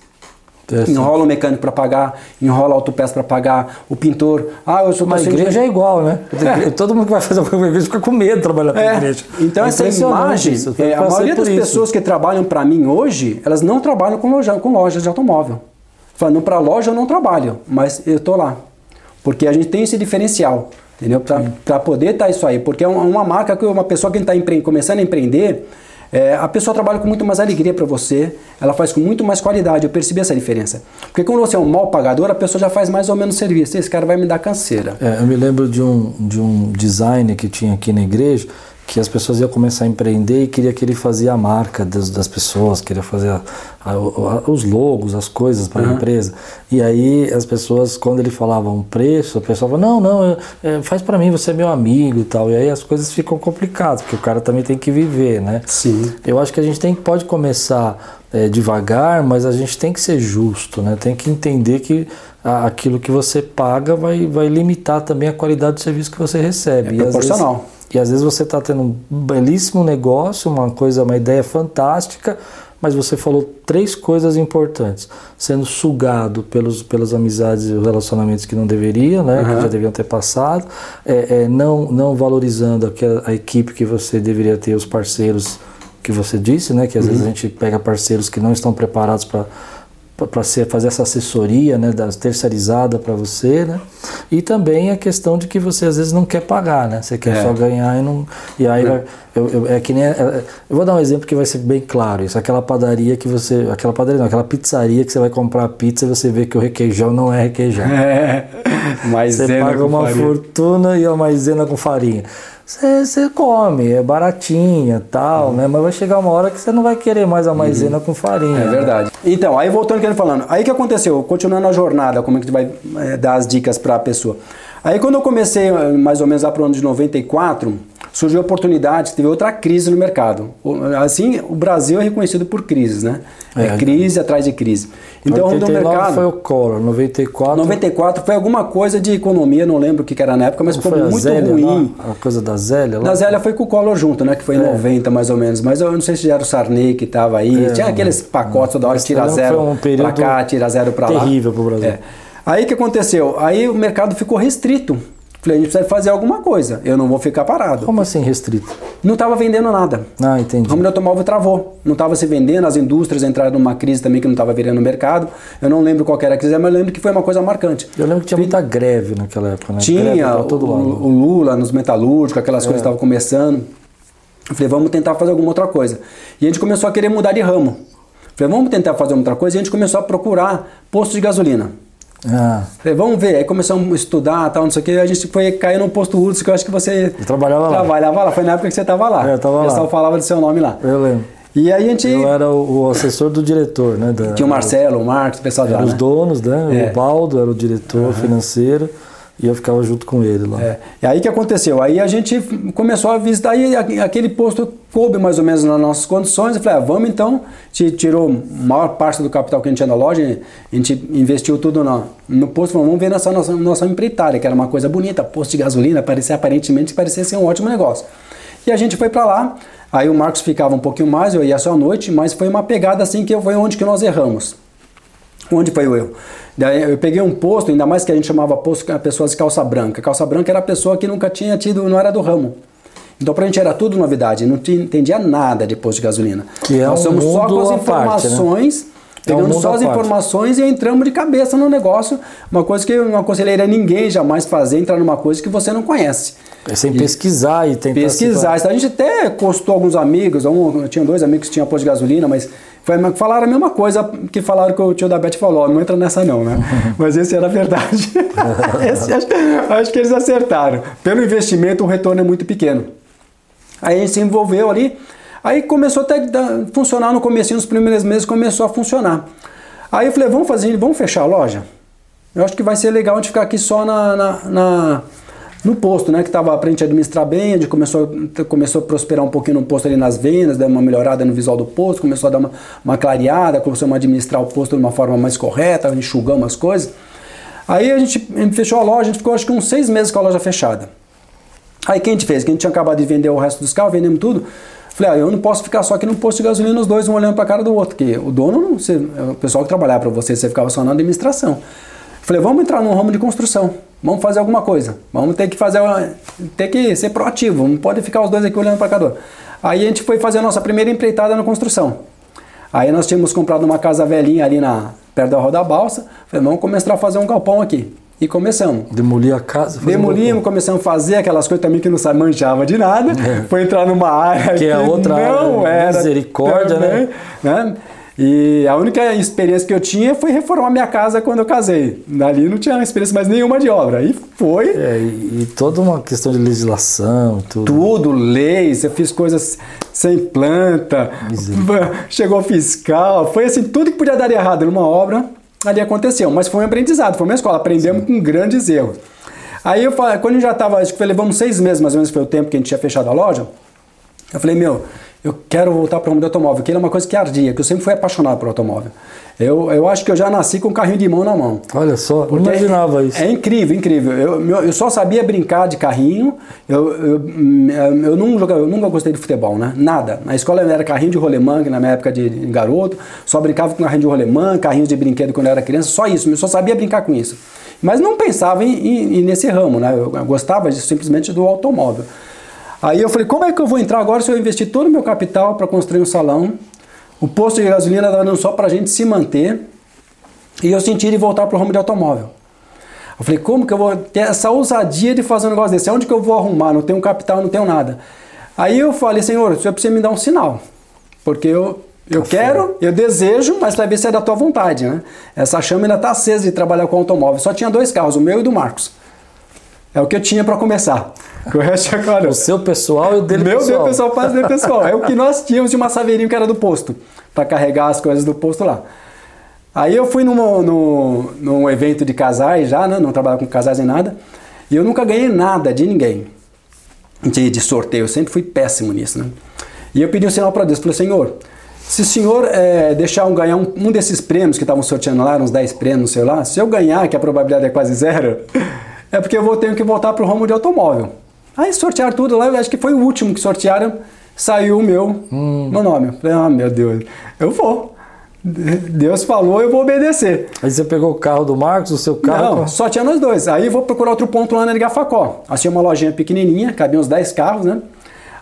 Enrola o mecânico para pagar, enrola a autopeça para pagar, o pintor. Ah, eu sou Mas a igreja é igual, né? É. Todo mundo que vai fazer alguma coisa fica com medo de trabalhar é. igreja. Então, é essa imagem, isso, é, a maioria das isso. pessoas que trabalham para mim hoje, elas não trabalham com, loja, com lojas de automóvel. Falando para loja eu não trabalho, mas eu estou lá. Porque a gente tem esse diferencial, entendeu? Para poder estar tá isso aí. Porque é uma marca que uma pessoa que está começando a empreender, é, a pessoa trabalha com muito mais alegria para você, ela faz com muito mais qualidade. Eu percebi essa diferença. Porque quando você é um mal pagador, a pessoa já faz mais ou menos serviço. Esse cara vai me dar canseira. É, eu me lembro de um, de um design que tinha aqui na igreja que as pessoas iam começar a empreender e queria que ele fazia a marca das, das pessoas, queria fazer a, a, a, os logos, as coisas para a uhum. empresa. E aí as pessoas, quando ele falava um preço, a pessoa falava, não, não, é, faz para mim, você é meu amigo e tal. E aí as coisas ficam complicadas, porque o cara também tem que viver, né? Sim. Eu acho que a gente tem, pode começar é, devagar, mas a gente tem que ser justo, né? Tem que entender que aquilo que você paga vai, vai limitar também a qualidade do serviço que você recebe. É proporcional. E às vezes você está tendo um belíssimo negócio, uma coisa, uma ideia fantástica, mas você falou três coisas importantes: sendo sugado pelos, pelas amizades e relacionamentos que não deveria, né, uhum. que já deviam ter passado, é, é, não, não valorizando a, a, equipe que você deveria ter, os parceiros que você disse, né, que às uhum. vezes a gente pega parceiros que não estão preparados para para fazer essa assessoria né, da, terceirizada para você, né? E também a questão de que você às vezes não quer pagar, né? Você quer é. só ganhar e não. E aí vai, eu, eu, é que nem. É, eu vou dar um exemplo que vai ser bem claro. Isso, aquela padaria que você. Aquela padaria não, aquela pizzaria que você vai comprar pizza e você vê que o requeijão não é requeijão. É. Maisena você paga uma farinha. fortuna e a maisena com farinha você come, é baratinha tal, uhum. né? Mas vai chegar uma hora que você não vai querer mais a maisena uhum. com farinha. É verdade. Né? Então, aí voltando que ele falando, aí que aconteceu, continuando a jornada, como é que tu vai é, dar as dicas para a pessoa. Aí quando eu comecei, mais ou menos lá pro ano de 94, surgiu oportunidade, teve outra crise no mercado. Assim, o Brasil é reconhecido por crises, né? É, é crise atrás de crise. Então, o mercado foi o Collor, 94. 94 foi alguma coisa de economia, não lembro o que era na época, mas foi muito Zélia, ruim. Não? A coisa da Zélia lá? Da Zélia foi com o Collor junto, né? Que foi em é. 90 mais ou menos. Mas eu não sei se já era o Sarney que estava aí. É, Tinha aqueles pacotes toda hora, tira zero um pra cá, tira zero pra lá. Terrível pro Brasil. É. Aí o que aconteceu? Aí o mercado ficou restrito. Falei, a gente precisa fazer alguma coisa. Eu não vou ficar parado. Como assim restrito? Não estava vendendo nada. Ah, entendi. O ramo do automóvel travou. Não estava se vendendo, as indústrias entraram numa crise também que não estava virando no mercado. Eu não lembro qual era a crise, mas eu lembro que foi uma coisa marcante. Eu lembro que tinha muita greve naquela época, né? Tinha, o, o, Lula nos metalúrgicos, aquelas é. coisas estavam começando. Eu falei, vamos tentar fazer alguma outra coisa. E a gente começou a querer mudar de ramo. Eu falei, vamos tentar fazer outra coisa. E a gente começou a procurar posto de gasolina. Ah. Falei, vamos ver. Aí começamos a estudar, tal, não sei o que. A gente foi cair no posto Urso, que eu acho que você eu trabalhava, trabalhava lá. lá. Foi na época que você estava lá. É, eu tava o pessoal lá. falava do seu nome lá. Eu lembro. E aí a gente. Eu era o, assessor do diretor, né? Da, Tinha o Marcelo, o Marcos, o pessoal da. Eram os né? donos, né? É. O Baldo era o diretor uhum. financeiro. E eu ficava junto com ele lá. É. E aí que aconteceu? Aí a gente começou a visitar e aquele posto coube mais ou menos nas nossas condições. Eu falei, ah, vamos então. A gente tirou a maior parte do capital que a gente tinha na loja, a gente investiu tudo no, no posto. Falou, vamos ver nessa nossa, nossa empreitada, que era uma coisa bonita, posto de gasolina, parecia aparentemente parecia ser um ótimo negócio. E a gente foi para lá. Aí o Marcos ficava um pouquinho mais, eu ia só à noite, mas foi uma pegada assim que foi onde que nós erramos. Onde foi o erro? Daí eu peguei um posto, ainda mais que a gente chamava posto pessoas de calça branca. Calça branca era a pessoa que nunca tinha tido, não era do ramo. Então pra gente era tudo novidade, não entendia nada de posto de gasolina. Que é Nós um somos só com as informações. Parte, né? Pegando é um só as informações e entramos de cabeça no negócio. Uma coisa que eu não aconselharia ninguém jamais fazer, entrar numa coisa que você não conhece. É sem e pesquisar e tentar. Pesquisar. A gente até costou alguns amigos, um, eu tinha dois amigos que tinham posto de gasolina, mas foi, falaram a mesma coisa que falaram que o tio da Beth falou, não entra nessa não, né? Mas esse era a verdade. esse, acho, acho, que eles acertaram. Pelo investimento, o retorno é muito pequeno. Aí a gente se envolveu ali, aí começou até a funcionar no começo, nos primeiros meses começou a funcionar. Aí eu falei, vamos fazer, vamos fechar a loja? Eu acho que vai ser legal a gente ficar aqui só na, na, na no posto, né, que estava para a gente administrar bem, a gente começou, começou a prosperar um pouquinho no posto ali nas vendas, deu uma melhorada no visual do posto, começou a dar uma, uma clareada, começou a administrar o posto de uma forma mais correta, enxugamos as coisas. Aí a gente, fechou a loja, a gente ficou acho que uns seis meses com a loja fechada. Aí o que a gente fez? Que a gente tinha acabado de vender o resto dos carros, vendemos tudo. Falei, ah, eu não posso ficar só aqui no posto de gasolina, os dois um olhando para a cara do outro, porque o dono, não, você, o pessoal que trabalhava para você, você ficava só na administração. Falei, vamos entrar num ramo de construção, vamos fazer alguma coisa, vamos ter que fazer, ter que ser proativo, não pode ficar os dois aqui olhando para cada Aí a gente foi fazer a nossa primeira empreitada na construção. Aí nós tínhamos comprado uma casa velhinha ali na, perto da Roda Balsa, falei, vamos começar a fazer um galpão aqui. E começamos. Demolir a casa? Demolimos, um começamos a fazer aquelas coisas também que não manjava de nada. É. Foi entrar numa área que, que é outra não área, era. Misericórdia, também, né? né? E a única experiência que eu tinha foi reformar minha casa quando eu casei. Dali não tinha experiência mais nenhuma de obra. E foi. É, e, e, toda uma questão de legislação, tudo. Tudo, leis, eu fiz coisas sem planta, chegou fiscal, foi assim, tudo que podia dar errado numa obra, ali aconteceu. Mas foi um aprendizado, foi uma escola, aprendemos Sim. com grandes erros. Aí eu falei, quando eu já estava, acho que levamos seis meses mais ou menos foi o tempo que a gente tinha fechado a loja, eu falei, meu, eu quero voltar para o ramo do automóvel, que era uma coisa que ardia, que eu sempre fui apaixonado por automóvel. Eu, eu acho que eu já nasci com um carrinho de mão na mão. Olha só, não imaginava isso. É incrível, incrível. Eu, eu só sabia brincar de carrinho, eu, eu, eu, não jogava, eu nunca gostei de futebol, né? Nada. Na escola era carrinho de rolemã, na minha época de, garoto, só brincava com carrinho de rolemã, carrinhos de brinquedo quando eu era criança, só isso, eu só sabia brincar com isso. Mas não pensava em, em nesse ramo, né? Eu gostava de, simplesmente do automóvel. Aí eu falei, como é que eu vou entrar agora se eu investir todo o meu capital para construir um salão? O posto de gasolina estava dando só para a gente se manter e eu senti de voltar para o ramo de automóvel. Eu falei, como que eu vou ter essa ousadia de fazer um negócio desse? Onde que eu vou arrumar? Não tenho capital, não tenho nada. Aí eu falei, Senhor, você precisa me dar um sinal, porque eu, eu quero, eu desejo, mas para ver se é da tua vontade, né? Essa chama ainda está acesa de trabalhar com automóvel. Só tinha dois carros, o meu e o do Marcos. É o que eu tinha para começar. O resto é claro. O seu pessoal e o dele Meu pessoal. Meu pessoal faz dele pessoal. É o que nós tínhamos de uma saveirinho que era do posto, para carregar as coisas do posto lá. Aí eu fui num, num, num evento de casais já, né? não trabalhava com casais nem nada, e eu nunca ganhei nada de ninguém. de, de sorteio, eu sempre fui péssimo nisso, né? E eu pedi um sinal para Deus, falei, Senhor, se o senhor é, deixar um ganhar um, um desses prêmios que estavam sorteando lá, uns 10 prêmios, sei lá, se eu ganhar, que a probabilidade é quase zero, é porque eu vou ter que voltar para o ramo de automóvel. Aí sortearam tudo lá, acho que foi o último que sortearam, saiu o meu, hum. meu nome. falei, ah, meu Deus, eu vou. Deus falou, eu vou obedecer. Aí você pegou o carro do Marcos, o seu carro? Não, só tinha nós dois. Aí eu vou procurar outro ponto lá na Gafacó. Assim, uma lojinha pequenininha, cabia uns 10 carros, né?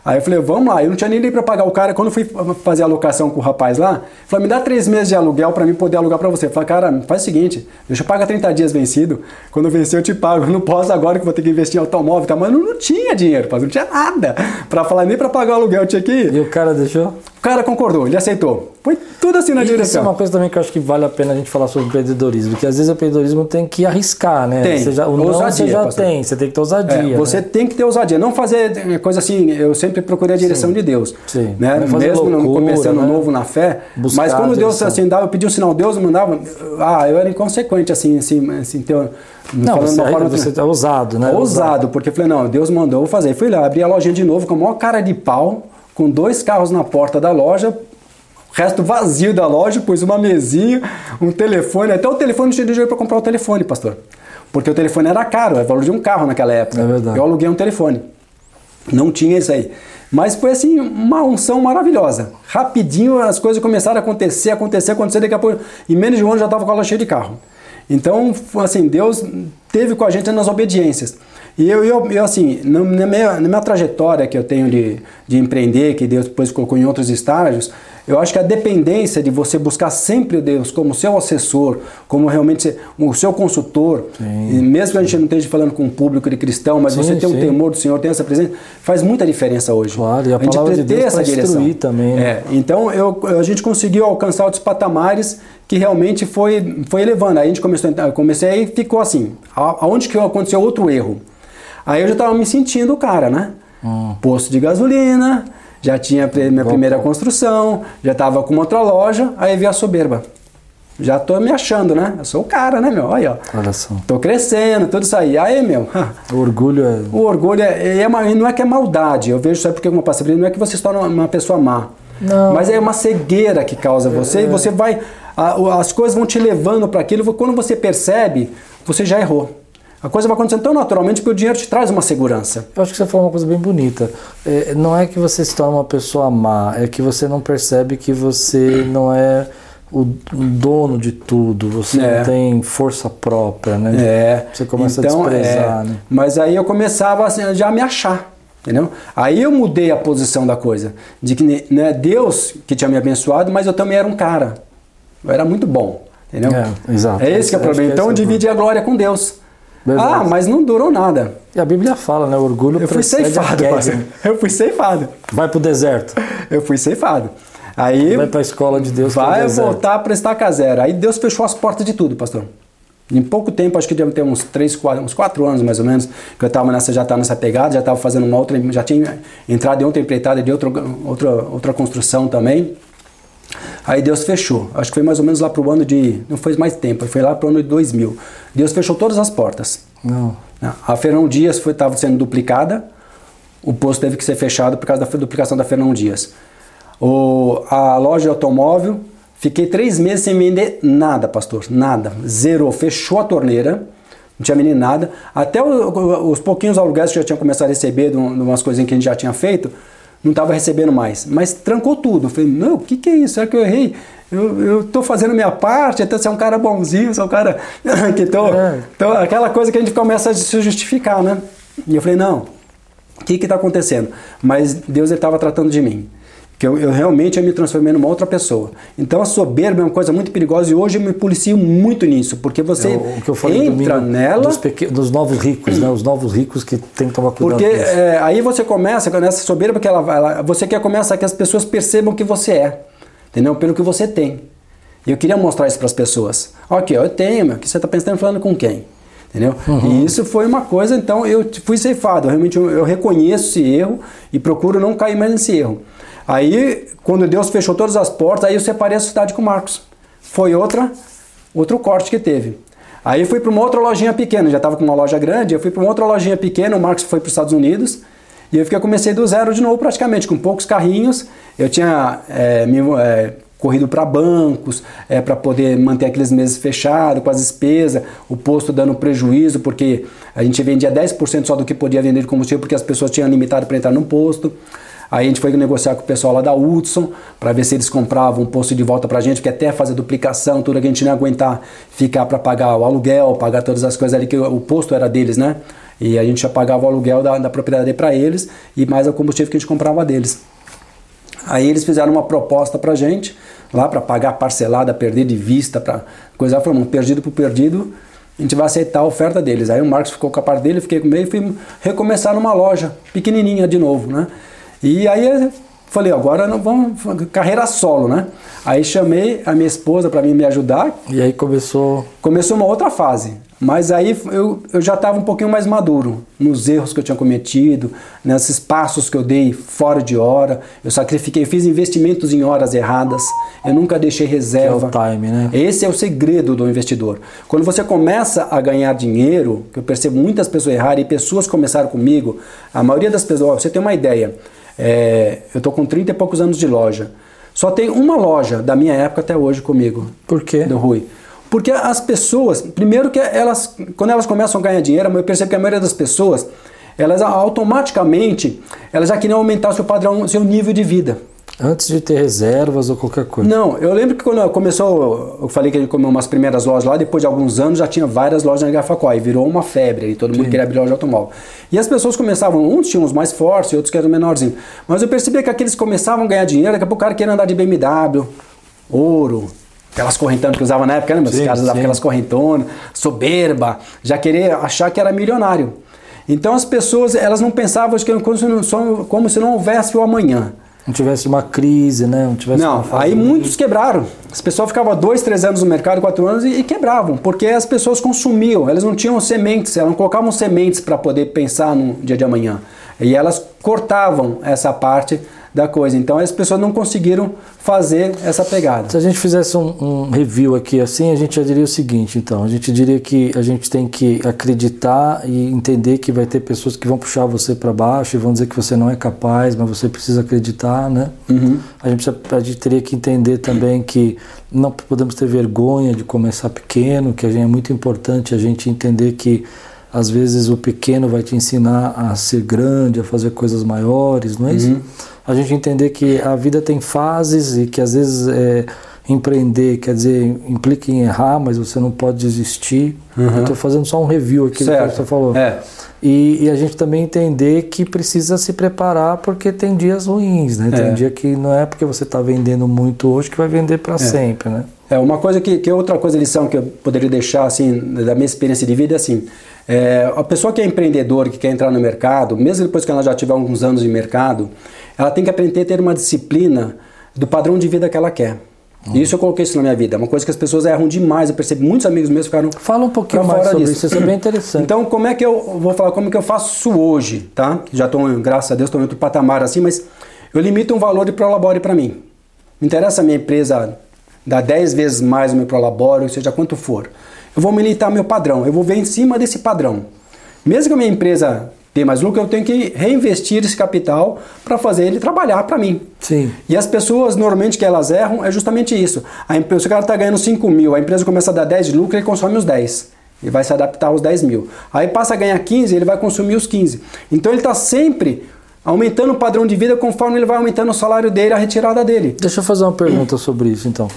Aí eu falei, vamos lá. Eu não tinha nem para pagar o cara. Quando eu fui fazer a locação com o rapaz lá, falei, me dá três meses de aluguel para mim poder alugar para você. Eu falei, cara, faz o seguinte, deixa eu pagar 30 dias vencido. Quando eu vencer, eu te pago. Eu não posso agora que vou ter que investir em automóvel. Tá? Mas não, não tinha dinheiro, não tinha nada para falar nem para pagar o aluguel. Eu tinha que ir. E o cara deixou? O cara concordou, ele aceitou. Foi tudo assim na e direção. Isso é uma coisa também que eu acho que vale a pena a gente falar sobre empreendedorismo, porque às vezes o empreendedorismo tem que arriscar, né? Tem. Você já, o ousadia, não você já pastor. tem, você tem que ter ousadia. É, você né? tem que ter ousadia, não fazer coisa assim, eu sempre procurei a direção Sim. de Deus. Sim. Né? Mesmo loucura, começando né? novo na fé, Buscar mas quando Deus assim dava, eu pedi um sinal, Deus mandava, ah, eu era inconsequente assim, assim, assim ter, não, você, forma, você é ousado, né? Ousado, porque eu falei, não, Deus mandou, vou fazer. Fui lá, abri a lojinha de novo com a maior cara de pau, com dois carros na porta da loja, resto vazio da loja, pus uma mesinha, um telefone, até o telefone não tinha dinheiro para comprar o telefone, pastor. Porque o telefone era caro, é o valor de um carro naquela época. É verdade. Eu aluguei um telefone. Não tinha isso aí. Mas foi assim, uma unção maravilhosa. Rapidinho as coisas começaram a acontecer, acontecer, acontecer, daqui a pouco, em menos de um ano já estava com a loja cheia de carro. Então, assim, Deus teve com a gente nas obediências. E eu, eu, eu assim, na minha, na minha trajetória que eu tenho de, de empreender, que Deus depois colocou em outros estágios, eu acho que a dependência de você buscar sempre Deus como seu assessor, como realmente o seu consultor, mesmo que a gente não esteja falando com um público de cristão, mas sim, você tem um temor do Senhor, tem essa presença, faz muita diferença hoje. Claro, e a, a gente palavra de Deus essa direção. também. Né? É, então eu, a gente conseguiu alcançar outros patamares que realmente foi, foi elevando. Aí a gente começou, comecei e ficou assim. Aonde que aconteceu outro erro? Aí eu já estava me sentindo o cara, né? Hum. Posto de gasolina, já tinha minha primeira construção, já estava com outra loja, aí veio a soberba. Já tô me achando, né? Eu sou o cara, né, meu? Aí, ó. Olha só. Tô crescendo, tudo isso aí. Aí, meu. O orgulho é. O orgulho é, é, é não é que é maldade. Eu vejo isso aí porque, como passei não é que você se torna uma pessoa má. Não. Mas é uma cegueira que causa você é. e você vai. as coisas vão te levando para aquilo. Quando você percebe, você já errou. A coisa vai acontecendo tão naturalmente que o dinheiro te traz uma segurança. Eu acho que você falou uma coisa bem bonita. É, não é que você se torna uma pessoa má, é que você não percebe que você não é o dono de tudo, você é. não tem força própria, né? É. Você começa então, a desprezar, é. né? Mas aí eu começava assim, já a me achar, entendeu? Aí eu mudei a posição da coisa, de que né, Deus que tinha me abençoado, mas eu também era um cara. Eu era muito bom, entendeu? É, exato. É esse que é o problema. Então é divide a glória com Deus. Verdade. Ah, mas não durou nada. E a Bíblia fala, né? O orgulho Eu fui ceifado, Eu fui ceifado. Vai pro deserto. Eu fui ceifado. Aí vai para a escola de Deus. Vai voltar para estaca zero. Aí Deus fechou as portas de tudo, pastor. Em pouco tempo, acho que deve ter uns 3, 4, uns 4 anos mais ou menos, que eu estava nessa, já estava nessa pegada, já estava fazendo uma outra, já tinha entrado em outra empreitada de outra, outra, outra construção também. Aí Deus fechou. Acho que foi mais ou menos lá para o ano de. Não foi mais tempo, foi lá para o ano de 2000. Deus fechou todas as portas. Não. A Fernão Dias estava sendo duplicada, o posto teve que ser fechado por causa da duplicação da Fernão Dias. O, a loja de automóvel, fiquei três meses sem vender nada, pastor, nada. Zerou, fechou a torneira, não tinha vendido nada. Até o, os pouquinhos aluguéis que eu já tinha começado a receber de umas coisinhas que a gente já tinha feito, não estava recebendo mais. Mas trancou tudo. Eu falei, não, o que, que é isso? Será que eu errei? Eu estou fazendo minha parte, até ser um cara bonzinho, sou um cara que tô, é. tô, Aquela coisa que a gente começa a se justificar, né? E eu falei, não, o que está acontecendo? Mas Deus estava tratando de mim que eu, eu, realmente eu me transformei numa outra pessoa. Então a soberba é uma coisa muito perigosa e hoje eu me policio muito nisso, porque você é entra domingo, nela... Dos, dos novos ricos, né? os novos ricos que tem que tomar cuidado Porque é, aí você começa nessa soberba que ela, ela, você quer começar que as pessoas percebam que você é, entendeu? Pelo que você tem. E eu queria mostrar isso para as pessoas. Ok, eu tenho, que você está pensando falando com quem? Entendeu? Uhum. E isso foi uma coisa, então eu fui ceifado. Realmente eu, eu reconheço esse erro e procuro não cair mais nesse erro. Aí, quando Deus fechou todas as portas, aí eu separei a sociedade com o Marcos. Foi outra, outro corte que teve. Aí fui para uma outra lojinha pequena, já estava com uma loja grande, eu fui para uma outra lojinha pequena, o Marcos foi para os Estados Unidos, E eu fiquei, comecei do zero de novo praticamente, com poucos carrinhos. Eu tinha é, me, é, corrido para bancos, é, para poder manter aqueles meses fechados, com as despesas, o posto dando prejuízo, porque a gente vendia 10% só do que podia vender de combustível, porque as pessoas tinham limitado para entrar no posto. Aí a gente foi negociar com o pessoal lá da Hudson para ver se eles compravam um posto de volta para a gente, porque até fazer duplicação, tudo que a gente não ia aguentar ficar para pagar o aluguel, pagar todas as coisas ali, que o posto era deles, né? E a gente já pagava o aluguel da, da propriedade para eles e mais o combustível que a gente comprava deles. Aí eles fizeram uma proposta para gente, lá para pagar parcelada, perder de vista, para coisa. Falamos, perdido por perdido, a gente vai aceitar a oferta deles. Aí o Marcos ficou com a parte dele, fiquei com meio e fui recomeçar numa loja pequenininha de novo, né? E aí falei, agora não vamos carreira solo, né? Aí chamei a minha esposa para me ajudar. E aí começou começou uma outra fase. Mas aí eu, eu já estava um pouquinho mais maduro nos erros que eu tinha cometido, nesses passos que eu dei fora de hora. Eu sacrifiquei, fiz investimentos em horas erradas. Eu nunca deixei reserva. Que é o time, né? Esse é o segredo do investidor. Quando você começa a ganhar dinheiro, que eu percebo muitas pessoas errarem e pessoas começaram comigo, a maioria das pessoas, você tem uma ideia, é, eu estou com 30 e poucos anos de loja. Só tem uma loja da minha época até hoje comigo. Por quê? Do Rui. Porque as pessoas, primeiro que elas, quando elas começam a ganhar dinheiro, eu percebo que a maioria das pessoas, elas automaticamente, elas já queriam aumentar o seu padrão, seu nível de vida. Antes de ter reservas ou qualquer coisa. Não, eu lembro que quando começou, eu falei que gente comeu umas primeiras lojas lá, depois de alguns anos já tinha várias lojas na Gafacó, e virou uma febre, e todo mundo Sim. queria abrir loja de automóvel. E as pessoas começavam, uns tinham os mais fortes, outros que eram menorzinhos. Mas eu percebi que aqueles começavam a ganhar dinheiro, daqui a pouco o cara queria andar de BMW, ouro, aquelas correntonas que usava na época, né? Os caras usavam aquelas correntonas, soberba, já querer achar que era milionário. Então as pessoas, elas não pensavam que como se não, como se não houvesse o amanhã. Não tivesse uma crise, né? Não, tivesse não aí muitos quebraram. As pessoas ficavam dois, três anos no mercado, quatro anos e, e quebravam, porque as pessoas consumiam, elas não tinham sementes, elas não colocavam sementes para poder pensar no dia de amanhã. E elas cortavam essa parte da coisa. Então as pessoas não conseguiram fazer essa pegada. Se a gente fizesse um, um, review aqui assim, a gente já diria o seguinte, então, a gente diria que a gente tem que acreditar e entender que vai ter pessoas que vão puxar você para baixo e vão dizer que você não é capaz, mas você precisa acreditar, né? Uhum. A, gente precisa, a gente teria que entender também que não podemos ter vergonha de começar pequeno, que é muito importante a gente entender que às vezes o pequeno vai te ensinar a ser grande, a fazer coisas maiores, não é isso? Uhum a gente entender que a vida tem fases e que às vezes é, empreender quer dizer implica em errar, mas você não pode desistir. Uhum. Eu estou fazendo só um review aqui certo. do que você falou. É. E, e, a gente também entender que precisa se preparar porque tem dias ruins, né? Tem é. dia que não é porque você está vendendo muito hoje que vai vender para é. sempre, né? É uma coisa que, que outra coisa lição que eu poderia deixar assim da minha experiência de vida é assim é, a pessoa que é empreendedora, que quer entrar no mercado, mesmo depois que ela já tiver alguns anos de mercado, ela tem que aprender a ter uma disciplina do padrão de vida que ela quer. Uhum. Isso eu coloquei isso na minha vida. É uma coisa que as pessoas erram demais. Eu percebo muitos amigos meus ficaram. Fala um pouquinho mais sobre disso. isso. Isso é bem interessante. Então, como é que eu vou falar como é que eu faço isso hoje, tá? Já estou, graças a Deus, estou em outro patamar assim, mas eu limito um valor de prolabore para mim. Me interessa a minha empresa dar 10 vezes mais o meu prolabore, seja quanto for. Eu vou militar meu padrão. Eu vou ver em cima desse padrão. Mesmo que a minha empresa ter mais lucro, eu tenho que reinvestir esse capital para fazer ele trabalhar para mim. Sim. E as pessoas, normalmente, que elas erram é justamente isso. A empresa, se o cara está ganhando 5 mil, a empresa começa a dar 10 de lucro, ele consome os 10. Ele vai se adaptar aos 10 mil. Aí passa a ganhar 15, ele vai consumir os 15. Então ele está sempre aumentando o padrão de vida conforme ele vai aumentando o salário dele, a retirada dele. Deixa eu fazer uma pergunta sobre isso então.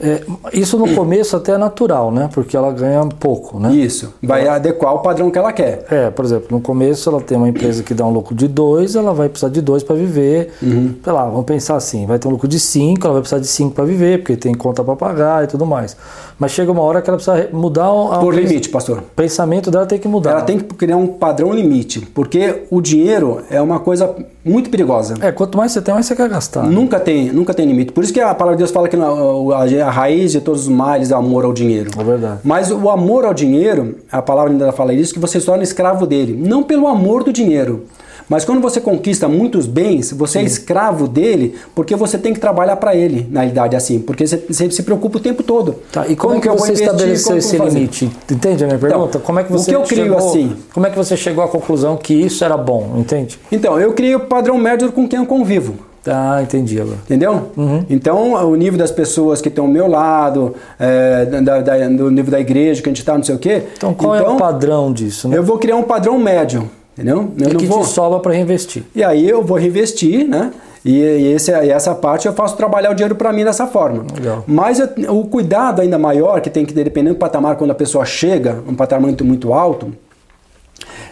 É, isso no começo até é natural, né? Porque ela ganha pouco, né? Isso, vai ela... adequar o padrão que ela quer. É, por exemplo, no começo ela tem uma empresa que dá um lucro de dois, ela vai precisar de dois para viver. Uhum. Sei lá, vamos pensar assim, vai ter um lucro de cinco, ela vai precisar de cinco para viver, porque tem conta para pagar e tudo mais. Mas chega uma hora que ela precisa mudar o Por limite, pastor. O pensamento dela tem que mudar. Ela tem que criar um padrão limite, porque o dinheiro é uma coisa muito perigosa. É, quanto mais você tem, mais você quer gastar. Nunca tem, nunca tem limite. Por isso que a palavra de Deus fala que a raiz de todos os males é o amor ao dinheiro. É verdade. Mas o amor ao dinheiro, a palavra ainda fala isso, que você se torna escravo dele. Não pelo amor do dinheiro, Mas quando você conquista muitos bens, você é Sim. é escravo dele, porque você tem que trabalhar para ele, na realidade, assim, porque você, você, se preocupa o tempo todo. Tá, e como, como que, que você estabeleceu esse limite? Entende a minha pergunta? Então, como é que você o que eu crio chegou, assim? Como é que você chegou à conclusão que isso era bom, entende? Então, eu crio o padrão médio com quem eu convivo. Ah, entendi agora. Entendeu? Uhum. Então, o nível das pessoas que estão ao meu lado, é, da, da, do nível da igreja que a gente está, não sei o quê. Então, qual então, é o então, padrão disso? Né? Eu vou criar um padrão médio, entendeu? Eu e que vou... te sobra para reinvestir. E aí eu vou reinvestir, né? E, e, esse, e essa parte eu faço trabalhar o dinheiro para mim dessa forma. Legal. Mas eu, o cuidado ainda maior que tem que ter, dependendo do patamar, quando a pessoa chega, um patamar muito, muito alto,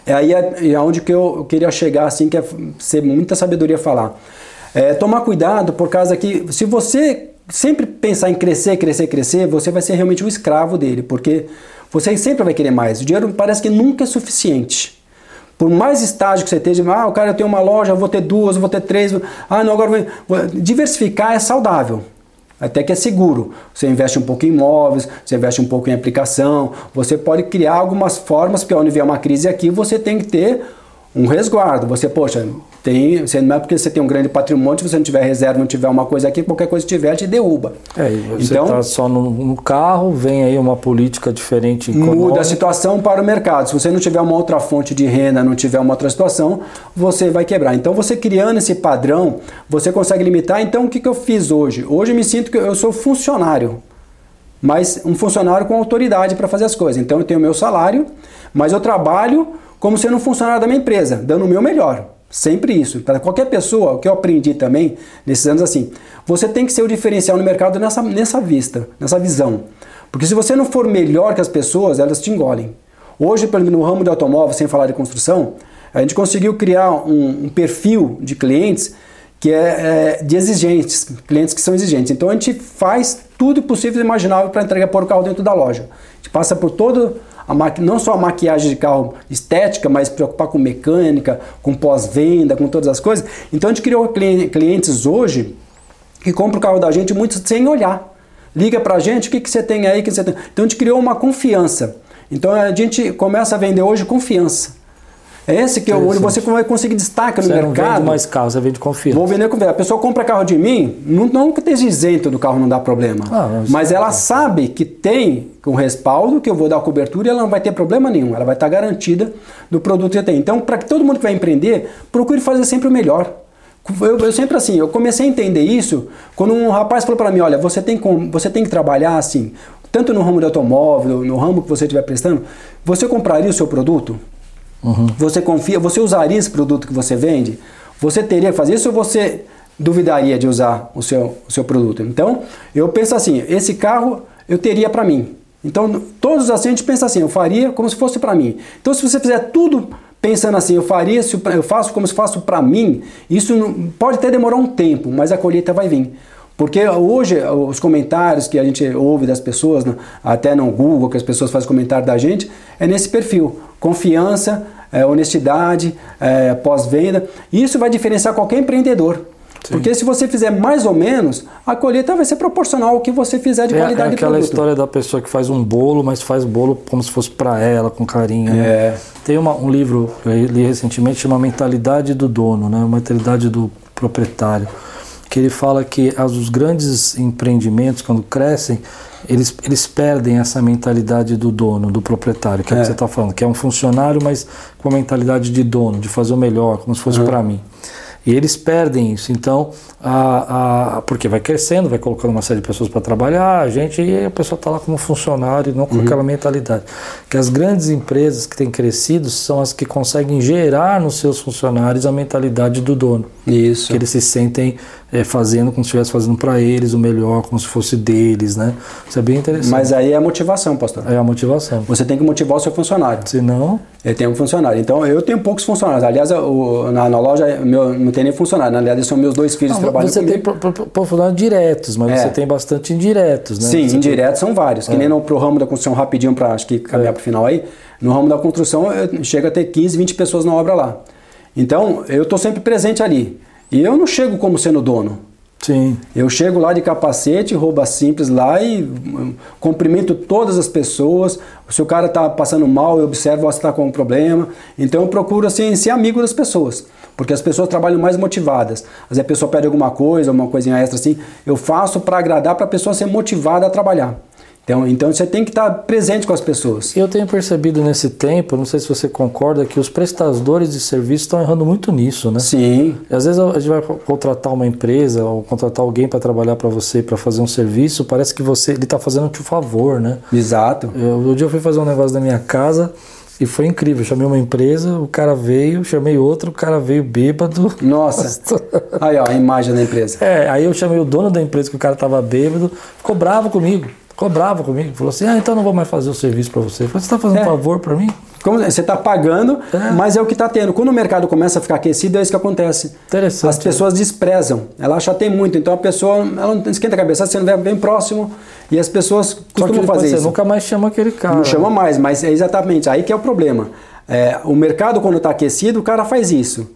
é aí é, é onde que eu queria chegar, assim, que é ser muita sabedoria falar. É, tomar cuidado por causa que se você sempre pensar em crescer, crescer, crescer, você vai ser realmente um escravo dele, porque você sempre vai querer mais. O dinheiro parece que nunca é suficiente. Por mais estágio que você esteja, ah, o cara tenho uma loja, vou ter duas, vou ter três, ah, não, agora vou... diversificar é saudável. Até que é seguro. Você investe um pouco em imóveis, você investe um pouco em aplicação, você pode criar algumas formas, porque onde vier uma crise aqui, você tem que ter um resguardo. Você, poxa, tem, você, não é porque você tem um grande patrimônio, se você não tiver reserva, não tiver uma coisa aqui, qualquer coisa que tiver, te derruba. É, você então, está só no, no, carro, vem aí uma política diferente. Econômica. Muda a situação para o mercado. Se você não tiver uma outra fonte de renda, não tiver uma outra situação, você vai quebrar. Então, você criando esse padrão, você consegue limitar. Então, o que, que eu fiz hoje? Hoje eu me sinto que eu sou funcionário mas um funcionário com autoridade para fazer as coisas. Então eu tenho meu salário, mas eu trabalho como sendo um funcionário da minha empresa, dando o meu melhor. Sempre isso. Para qualquer pessoa, o que eu aprendi também nesses anos assim, você tem que ser o diferencial no mercado nessa, nessa vista, nessa visão. Porque se você não for melhor que as pessoas, elas te engolem. Hoje, exemplo, no ramo de automóvel, sem falar de construção, a gente conseguiu criar um, um perfil de clientes que é, é, de exigentes, clientes que são exigentes. Então a gente faz tudo possível e imaginável para entregar por carro dentro da loja. A gente passa por todo maqui... não só a maquiagem de carro estética, mas preocupar com mecânica, com pós-venda, com todas as coisas. Então a gente criou clientes hoje que compram o carro da gente muito sem olhar. Liga para a gente, o que, que você tem aí? Que você tem? Então a gente criou uma confiança. Então a gente começa a vender hoje confiança. É esse que é onde você vai conseguir destaque no você mercado. Não vende mais carro, você vende confiança. Vou vender confiança. A pessoa compra carro de mim, não, não que esteja isento do carro não dá problema. Ah, mas, mas ela sabe que tem um respaldo, que eu vou dar cobertura e ela não vai ter problema nenhum. Ela vai estar garantida do produto que tem. Então, para que todo mundo que vai empreender, procure fazer sempre o melhor. Eu, eu, sempre assim, eu comecei a entender isso quando um rapaz falou para mim, olha, você tem, com, você tem que trabalhar assim, tanto no ramo de automóvel, no ramo que você estiver prestando, você compraria o seu produto? Uhum. Você confia, você usaria esse produto que você vende? Você teria que fazer isso ou você duvidaria de usar o seu, o seu produto? Então, eu penso assim, esse carro eu teria para mim. Então, todos assim a gente pensa assim, eu faria como se fosse para mim. Então, se você fizer tudo pensando assim, eu faria, eu faço como se faço para mim, isso pode até demorar um tempo, mas a colheita vai vir. Porque hoje os comentários que a gente ouve das pessoas, até no Google, que as pessoas fazem comentário da gente, é nesse perfil. Confiança, é, honestidade, é, pós-venda. Isso vai diferenciar qualquer empreendedor. Sim. Porque se você fizer mais ou menos, a colheita vai ser proporcional ao que você fizer de é, qualidade é aquela história da pessoa que faz um bolo, mas faz o bolo como se fosse para ela, com carinho. Né? É. Né? Tem uma, um livro que eu li recentemente, chama Mentalidade do Dono, né? Mentalidade do Proprietário que ele fala que os grandes empreendimentos, quando crescem, eles, eles perdem essa mentalidade do dono, do proprietário, que é, é. o que você está falando, que é um funcionário, mas com a mentalidade de dono, de fazer o melhor, como se fosse uhum. para mim. E eles perdem isso. Então, a, a, porque vai crescendo, vai colocando uma série de pessoas para trabalhar, a gente, e a pessoa está lá como funcionário, não com uhum. aquela mentalidade. Que as grandes empresas que têm crescido são as que conseguem gerar nos seus funcionários a mentalidade do dono. Isso. Que eles se sentem é, fazendo como se estivesse fazendo para eles o melhor, como se fosse deles, né? Isso é bem interessante. Mas aí é a motivação, pastor. É a motivação. Você tem que motivar o seu funcionário. Se não... Ele tem um funcionário. Então, eu tenho poucos funcionários. Aliás, eu, na, na, loja meu, não tem nem funcionário. Aliás, são meus dois filhos não, que trabalham Você comigo. tem funcionários diretos, mas é. você tem bastante indiretos, né? Sim, você indiretos tem... são vários. É. Que nem no pro ramo da construção, rapidinho, para acho que caminhar é. para o final aí. No ramo da construção, chega a ter 15, 20 pessoas na obra lá. Então, eu estou sempre presente ali. E eu não chego como sendo dono. Sim. Eu chego lá de capacete, rouba simples lá e hum, cumprimento todas as pessoas. Se o cara está passando mal, eu observo se está com um problema. Então eu procuro assim, ser amigo das pessoas. Porque as pessoas trabalham mais motivadas. Às vezes a pessoa pede alguma coisa, uma coisinha extra assim. Eu faço para agradar, para a pessoa ser motivada a trabalhar. Então, então você tem que estar presente com as pessoas. Eu tenho percebido nesse tempo, não sei se você concorda, que os prestadores de serviço estão errando muito nisso, né? Sim. Às vezes a gente vai contratar uma empresa ou contratar alguém para trabalhar para você, para fazer um serviço, parece que você ele está fazendo um favor, né? Exato. Eu, um dia eu fui fazer um negócio da minha casa e foi incrível. Eu chamei uma empresa, o cara veio, chamei outro, o cara veio bêbado. Nossa. aí, ó, a imagem da empresa. É, aí eu chamei o dono da empresa, que o cara estava bêbado, ficou bravo comigo. Ficou bravo comigo. Falou assim: ah, então não vou mais fazer o serviço para você. Eu falei, você está fazendo é. um favor para mim? Como, você está pagando, é. mas é o que está tendo. Quando o mercado começa a ficar aquecido, é isso que acontece. Interessante. As pessoas desprezam. Ela acha que tem muito. Então a pessoa ela não esquenta a cabeça, você não vem bem próximo. E as pessoas costumam fazer isso. Você nunca mais chama aquele cara. Não chama mais, mas é exatamente aí que é o problema. É, o mercado, quando está aquecido, o cara faz isso.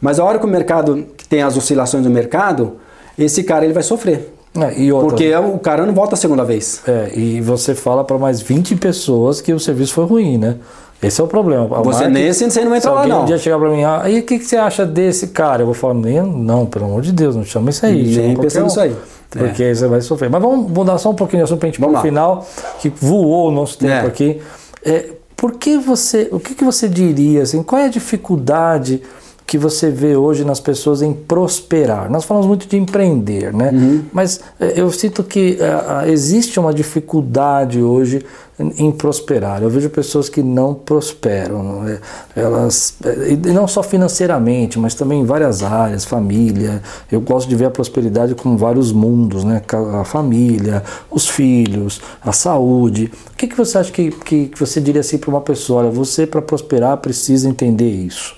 Mas a hora que o mercado que tem as oscilações do mercado, esse cara ele vai sofrer. É, outra, Porque o cara não volta a segunda vez. É, e você fala para mais 20 pessoas que o serviço foi ruim, né? Esse é o problema. Você nesse você não entra lá, não. um dia chegar para mim, ah, aí o que, que você acha desse cara? Eu vou falar, nem, não, pelo amor de Deus, não chama isso aí. Nem pensando nisso aí. Porque é. aí você vai sofrer. Mas vamos mudar só um pouquinho de assunto para a gente ir final, que voou o nosso tempo é. aqui. É, por que você, o que, que você diria, assim, qual é a dificuldade que você vê hoje nas pessoas em prosperar. Nós falamos muito de empreender, né? Uhum. Mas eh, eu sinto que uh, existe uma dificuldade hoje em, prosperar. Eu vejo pessoas que não prosperam, não é? elas e não só financeiramente, mas também em várias áreas, família. Eu gosto de ver a prosperidade com vários mundos, né? A família, os filhos, a saúde. O que, que você acha que, que, que você diria assim para uma pessoa? Olha, você para prosperar precisa entender isso.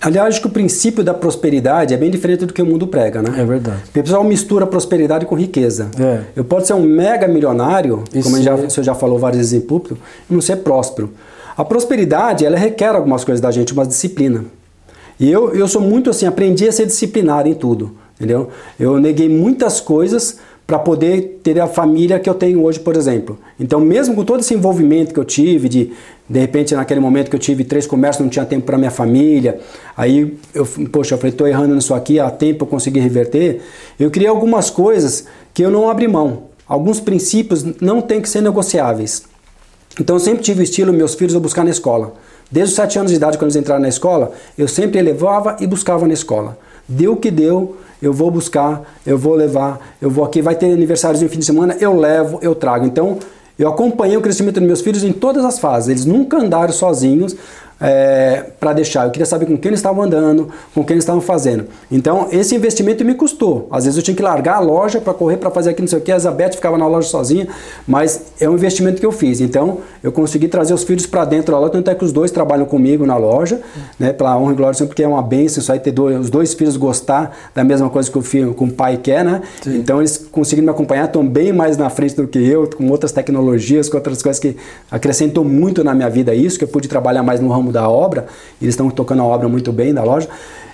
Aliás, acho que o princípio da prosperidade é bem diferente do que o mundo prega, né? É verdade. O pessoal mistura prosperidade com riqueza. É. Eu posso ser um mega milionário, Isso como já, o senhor já falou várias vezes em público, e não ser próspero. A prosperidade, ela requer algumas coisas da gente, uma disciplina. E eu, eu sou muito assim, aprendi a ser disciplinado em tudo, entendeu? Eu neguei muitas coisas para poder ter a família que eu tenho hoje, por exemplo. Então, mesmo com todo esse envolvimento que eu tive, de de repente naquele momento que eu tive três comércios, não tinha tempo para minha família, aí eu, poxa, eu falei, estou errando nisso aqui, há tempo eu consegui reverter. Eu criei algumas coisas que eu não abri mão. Alguns princípios não têm que ser negociáveis. Então, eu sempre tive o estilo meus filhos eu buscar na escola. Desde os sete anos de idade, quando eles entraram na escola, eu sempre elevava e buscava na escola. Deu o que deu, eu vou buscar, eu vou levar, eu vou aqui, vai ter aniversários no fim de semana, eu levo, eu trago. Então, eu acompanhei o crescimento dos meus filhos em todas as fases. Eles nunca andaram sozinhos, é, para deixar. Eu queria saber com quem eles estavam andando, com quem eles estavam fazendo. Então, esse investimento me custou. Às vezes eu tinha que largar a loja para correr para fazer aquilo, não sei o que. A Zabete ficava na loja sozinha, mas é um investimento que eu fiz. Então, eu consegui trazer os filhos para dentro da loja, tanto é que os dois trabalham comigo na loja, né, pela honra e glória, porque é uma bênção isso aí, ter dois, os dois filhos gostar da mesma coisa que o filho, com o pai quer, né? Sim. Então, eles conseguiram me acompanhar, estão bem mais na frente do que eu, com outras tecnologias, com outras coisas que acrescentou muito na minha vida isso, que eu pude trabalhar mais no ramo da obra, eles estão tocando a obra muito bem da loja.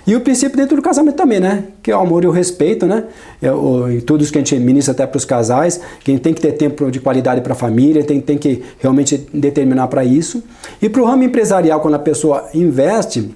E o princípio dentro do casamento também, né? Que é o amor e o respeito, né? É o, e tudo isso que a gente ministra até para os casais, que tem que ter tempo de qualidade para a família, tem, tem que realmente determinar para isso. E para o ramo empresarial, quando a pessoa investe,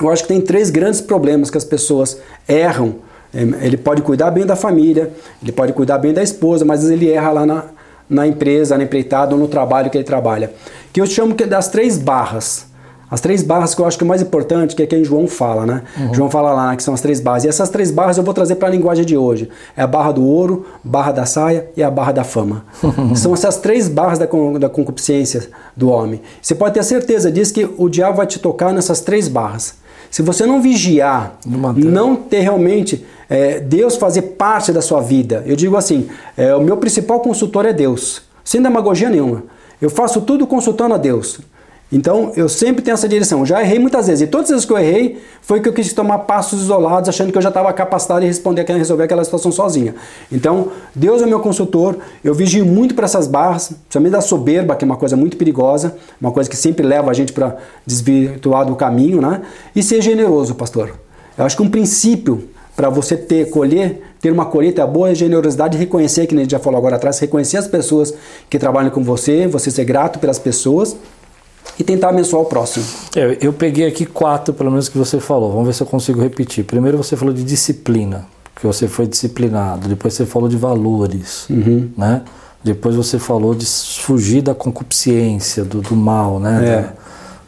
eu acho que tem três grandes problemas que as pessoas erram. É, ele pode cuidar bem da família, ele pode cuidar bem da esposa, mas ele erra lá na, na empresa, na empreitada ou no trabalho que ele trabalha. Que eu chamo das três barras. As três barras que eu acho que é o mais importante, que é quem João fala, né? Uhum. João fala lá que são as três barras. E essas três barras eu vou trazer para a linguagem de hoje. É a barra do ouro, barra da saia e a barra da fama. são essas três barras da, da concupiscência do homem. Você pode ter certeza disso que o diabo vai te tocar nessas três barras. Se você não vigiar, não ter realmente é, Deus fazer parte da sua vida, eu digo assim: é, o meu principal consultor é Deus, sem demagogia nenhuma. Eu faço tudo consultando a Deus. Então eu sempre tenho essa direção. Já errei muitas vezes. E todas as vezes que eu errei foi que eu quis tomar passos isolados, achando que eu já estava capacitado de responder, resolver aquela situação sozinha. Então Deus é meu consultor. Eu vigio muito para essas barras, principalmente da soberba, que é uma coisa muito perigosa, uma coisa que sempre leva a gente para desvirtuar do caminho, né? E ser generoso, pastor. Eu acho que um princípio para você ter, colher, ter uma colheita boa, generosidade, reconhecer, que a gente já falou agora atrás, reconhecer as pessoas que trabalham com você, você ser grato pelas pessoas e tentar abençoar o próximo. É, eu peguei aqui quatro, pelo menos, que você falou. Vamos ver se eu consigo repetir. Primeiro você falou de disciplina, que você foi disciplinado. Depois você falou de valores, uhum. né? Depois você falou de fugir da concupiscência, do, do mal, né? É. Da,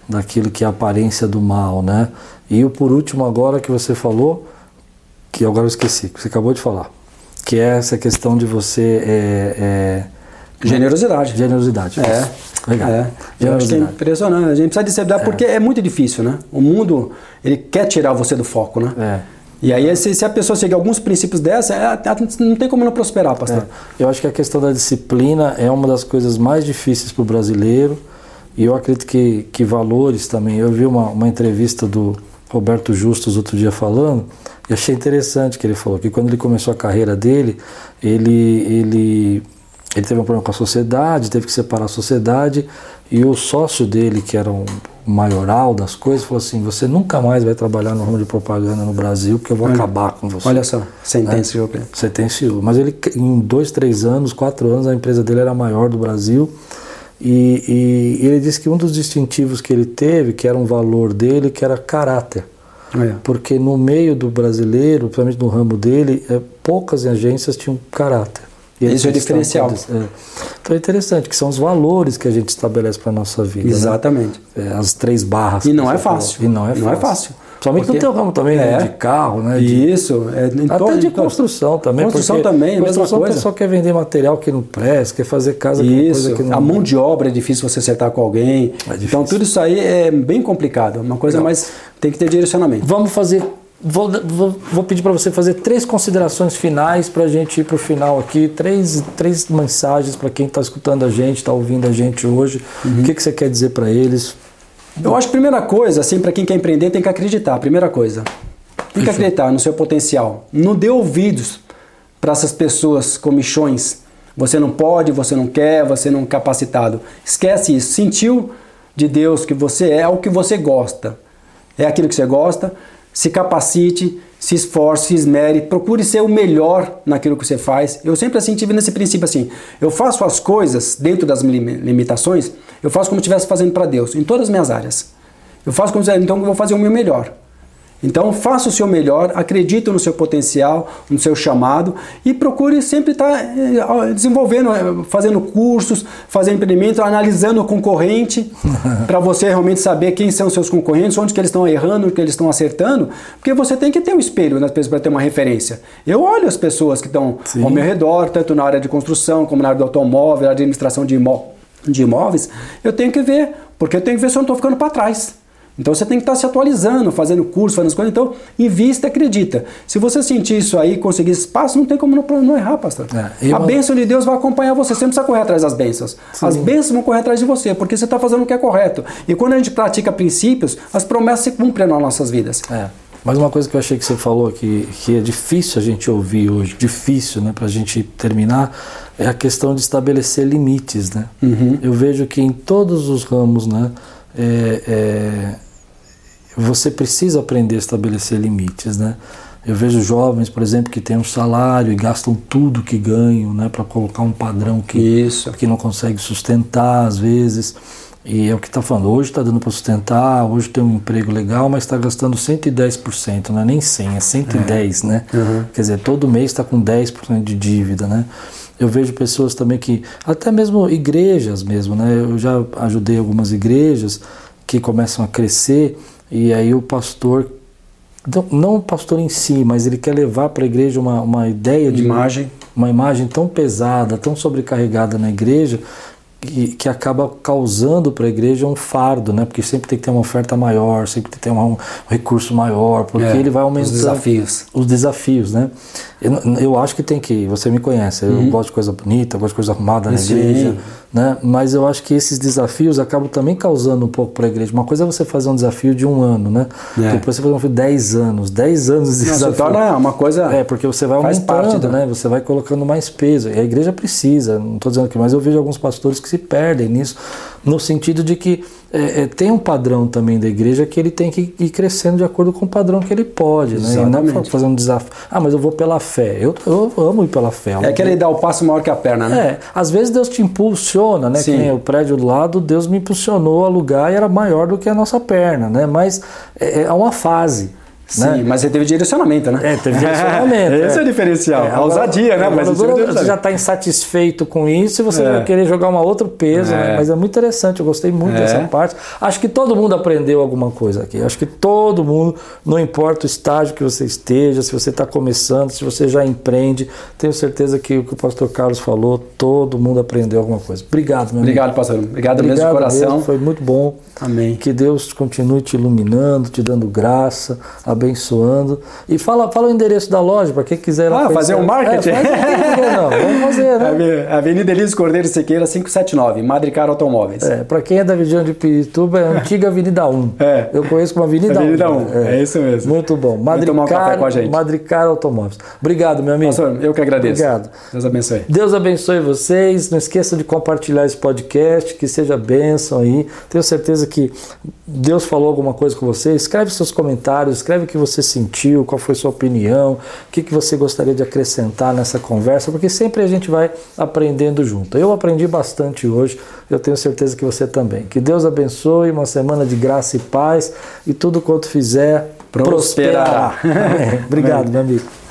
daquilo que é a aparência do mal, né? E o por último agora que você falou, que agora eu esqueci, que você acabou de falar, que é essa questão de você... É, é, generosidade. Generosidade. É. Legal. É. É impressionante. A gente precisa disciplinar é. porque é muito difícil, né? O mundo, ele quer tirar você do foco, né? É. E aí, se, se a pessoa seguir alguns princípios dessa, é, não tem como não prosperar, pastor. É. Eu acho que a questão da disciplina é uma das coisas mais difíceis para o brasileiro. E eu acredito que, que valores também. Eu vi uma, uma entrevista do Roberto Justus outro dia falando, e achei interessante que ele falou que quando ele começou a carreira dele, ele, ele, ele teve um problema com a sociedade, teve que separar a sociedade, e o sócio dele, que era um maioral das coisas, falou assim: você nunca mais vai trabalhar no ramo de propaganda no Brasil, porque eu vou olha, acabar com você. Olha só, sentenciou. Né? Sentenciou. Mas ele, em dois, três anos, quatro anos, a empresa dele era a maior do Brasil. E, e ele disse que um dos distintivos que ele teve, que era um valor dele, que era caráter. Porque no meio do brasileiro, principalmente no ramo dele, é, poucas agências tinham caráter. Isso é diferencial. É. Então é interessante, que são os valores que a gente estabelece para a nossa vida. Né? Exatamente. Né? É, as três barras. E não é fácil. E não é fácil. Não é fácil. Principalmente porque, no teu ramo também, né? é, de carro, né? De, isso. É, até de construção também. Construção também, construção mesma coisa. o pessoal quer vender material que não presta, quer fazer casa isso. coisa que não... A mão de obra é difícil você acertar com alguém. É então tudo isso aí é bem complicado. Uma coisa não. mais... Tem que ter direcionamento. Vamos fazer Vou, vou, vou, pedir para você fazer três considerações finais para a gente ir para o final aqui. Três, três mensagens para quem está escutando a gente, está ouvindo a gente hoje. Uhum. O que, que você quer dizer para eles? Eu acho que a primeira coisa, assim, para quem quer empreender, tem que acreditar. Primeira coisa. Tem que acreditar no seu potencial. Não dê ouvidos para essas pessoas comichões. Você não pode, você não quer, você não é capacitado. Esquece isso. Sentiu de Deus que você é o que você gosta. É aquilo que você gosta se capacite, se esforce, se esmere, procure ser o melhor naquilo que você faz. Eu sempre assim tive nesse princípio assim, eu faço as coisas dentro das limitações, eu faço como se estivesse fazendo para Deus, em todas as minhas áreas. Eu faço como se então eu vou fazer o meu melhor. Então faça o seu melhor, acredite no seu potencial, no seu chamado e procure sempre estar tá, eh, desenvolvendo, eh, fazendo cursos, fazendo empreendimento, analisando o concorrente para você realmente saber quem são os seus concorrentes, onde que eles estão errando, onde que eles estão acertando, porque você tem que ter um espelho nas pessoas para ter uma referência. Eu olho as pessoas que estão Sim. ao meu redor, tanto na área de construção como na área do automóvel, administração de, imó de imóveis, eu tenho que ver, porque eu tenho que ver se eu não estou ficando para trás. Então você tem que estar se atualizando, fazendo curso, fazendo as coisas. Então, invista e acredita. Se você sentir isso aí, conseguir espaço, não tem como não, não errar, pastor. É, a bênção de Deus vai acompanhar você. Você não precisa correr atrás das bênçãos. Sim. As bênçãos vão correr atrás de você, porque você está fazendo o que é correto. E quando a gente pratica princípios, as promessas se cumprem nas nossas vidas. É. Mas uma coisa que eu achei que você falou aqui, que é difícil a gente ouvir hoje, difícil, né, para a gente terminar, é a questão de estabelecer limites, né? Uhum. Eu vejo que em todos os ramos, né, é, é, você precisa aprender a estabelecer limites, né? Eu vejo jovens, por exemplo, que têm um salário e gastam tudo que ganham, né, para colocar um padrão que, Isso. que não consegue sustentar às vezes. E é o que está falando, hoje está dando para sustentar, hoje tem um emprego legal, mas está gastando 110%, não é nem 100, é 110, é. né? Uhum. Quer dizer, todo mês está com 10% de dívida, né? Eu vejo pessoas também que, até mesmo igrejas mesmo, né? Eu já ajudei algumas igrejas que começam a crescer e aí o pastor, não o pastor em si, mas ele quer levar para a igreja uma, uma ideia de imagem, uma imagem tão pesada, tão sobrecarregada na igreja, que, que acaba causando para a igreja um fardo, né? Porque sempre tem que ter uma oferta maior, sempre tem que ter um, um recurso maior, porque é, ele vai aumentando os desafios. Os desafios, né? Eu, eu acho que tem que, você me conhece, eu uhum. gosto de coisa bonita, gosto de coisa arrumada na igreja, né? Mas eu acho que esses desafios acabam também causando um pouco para a igreja. Uma coisa é você fazer um desafio de um ano, né? É. Depois você fazer um desafio de 10 anos, 10 anos de Não, desafio. Você torna uma coisa. É, porque você vai aumentando, parte, né? Você vai colocando mais peso. E a igreja precisa, não estou dizendo que, mas eu vejo alguns pastores que se perdem nisso no sentido de que é, é, tem um padrão também da igreja que ele tem que ir crescendo de acordo com o padrão que ele pode, né? E não fazer um desafio. Ah, mas eu vou pela fé. Eu, eu amo ir pela fé. É que ele dá o passo maior que a perna, né? É, às vezes Deus te impulsiona, né? Sim. o prédio do lado, Deus me impulsionou a lugar e era maior do que a nossa perna, né? Mas é, é uma fase. Sim, né? mas você teve direcionamento, né? É, teve direcionamento. Esse é, o diferencial. É, a ousadia, né? Mas você já está insatisfeito com isso e você é. vai querer jogar um outro peso, né? é. né? Mas é muito interessante, eu gostei muito é. dessa parte. Acho que todo mundo aprendeu alguma coisa aqui. Acho que todo mundo, não importa o estágio que você esteja, se você está começando, se você já empreende, tenho certeza que o que o pastor Carlos falou, todo mundo aprendeu alguma coisa. Obrigado, meu Obrigado, amigo. pastor. Obrigado, Obrigado mesmo de coração. Mesmo, foi muito bom. Amém. Que Deus continue te iluminando, te dando graça abençoando. E fala, fala o endereço da loja para quem quiser. Ah, fazer um marketing? É, faz, não, vamos fazer, né? Avenida Elise Cordeiro Sequeira, 579, Madricar Automóveis. É, para quem é da região de Pirituba, é a antiga Avenida 1. É. Eu conheço como Avenida, Avenida 1. 1. É. é. isso mesmo. Muito bom. Madricar, um Madricar Automóveis. Obrigado, meu amigo. Pastor, eu que agradeço. Obrigado. Deus abençoe. Deus abençoe vocês. Não esqueça de compartilhar esse podcast, que seja bênção aí. Tenho certeza que Deus falou alguma coisa com você. Escreve seus comentários, escreve o que você sentiu, qual foi sua opinião, o que, que você gostaria de acrescentar nessa conversa, porque sempre a gente vai aprendendo junto. Eu aprendi bastante hoje, eu tenho certeza que você também. Que Deus abençoe, uma semana de graça e paz e tudo quanto fizer prosperará. prosperará. Obrigado, meu amigo.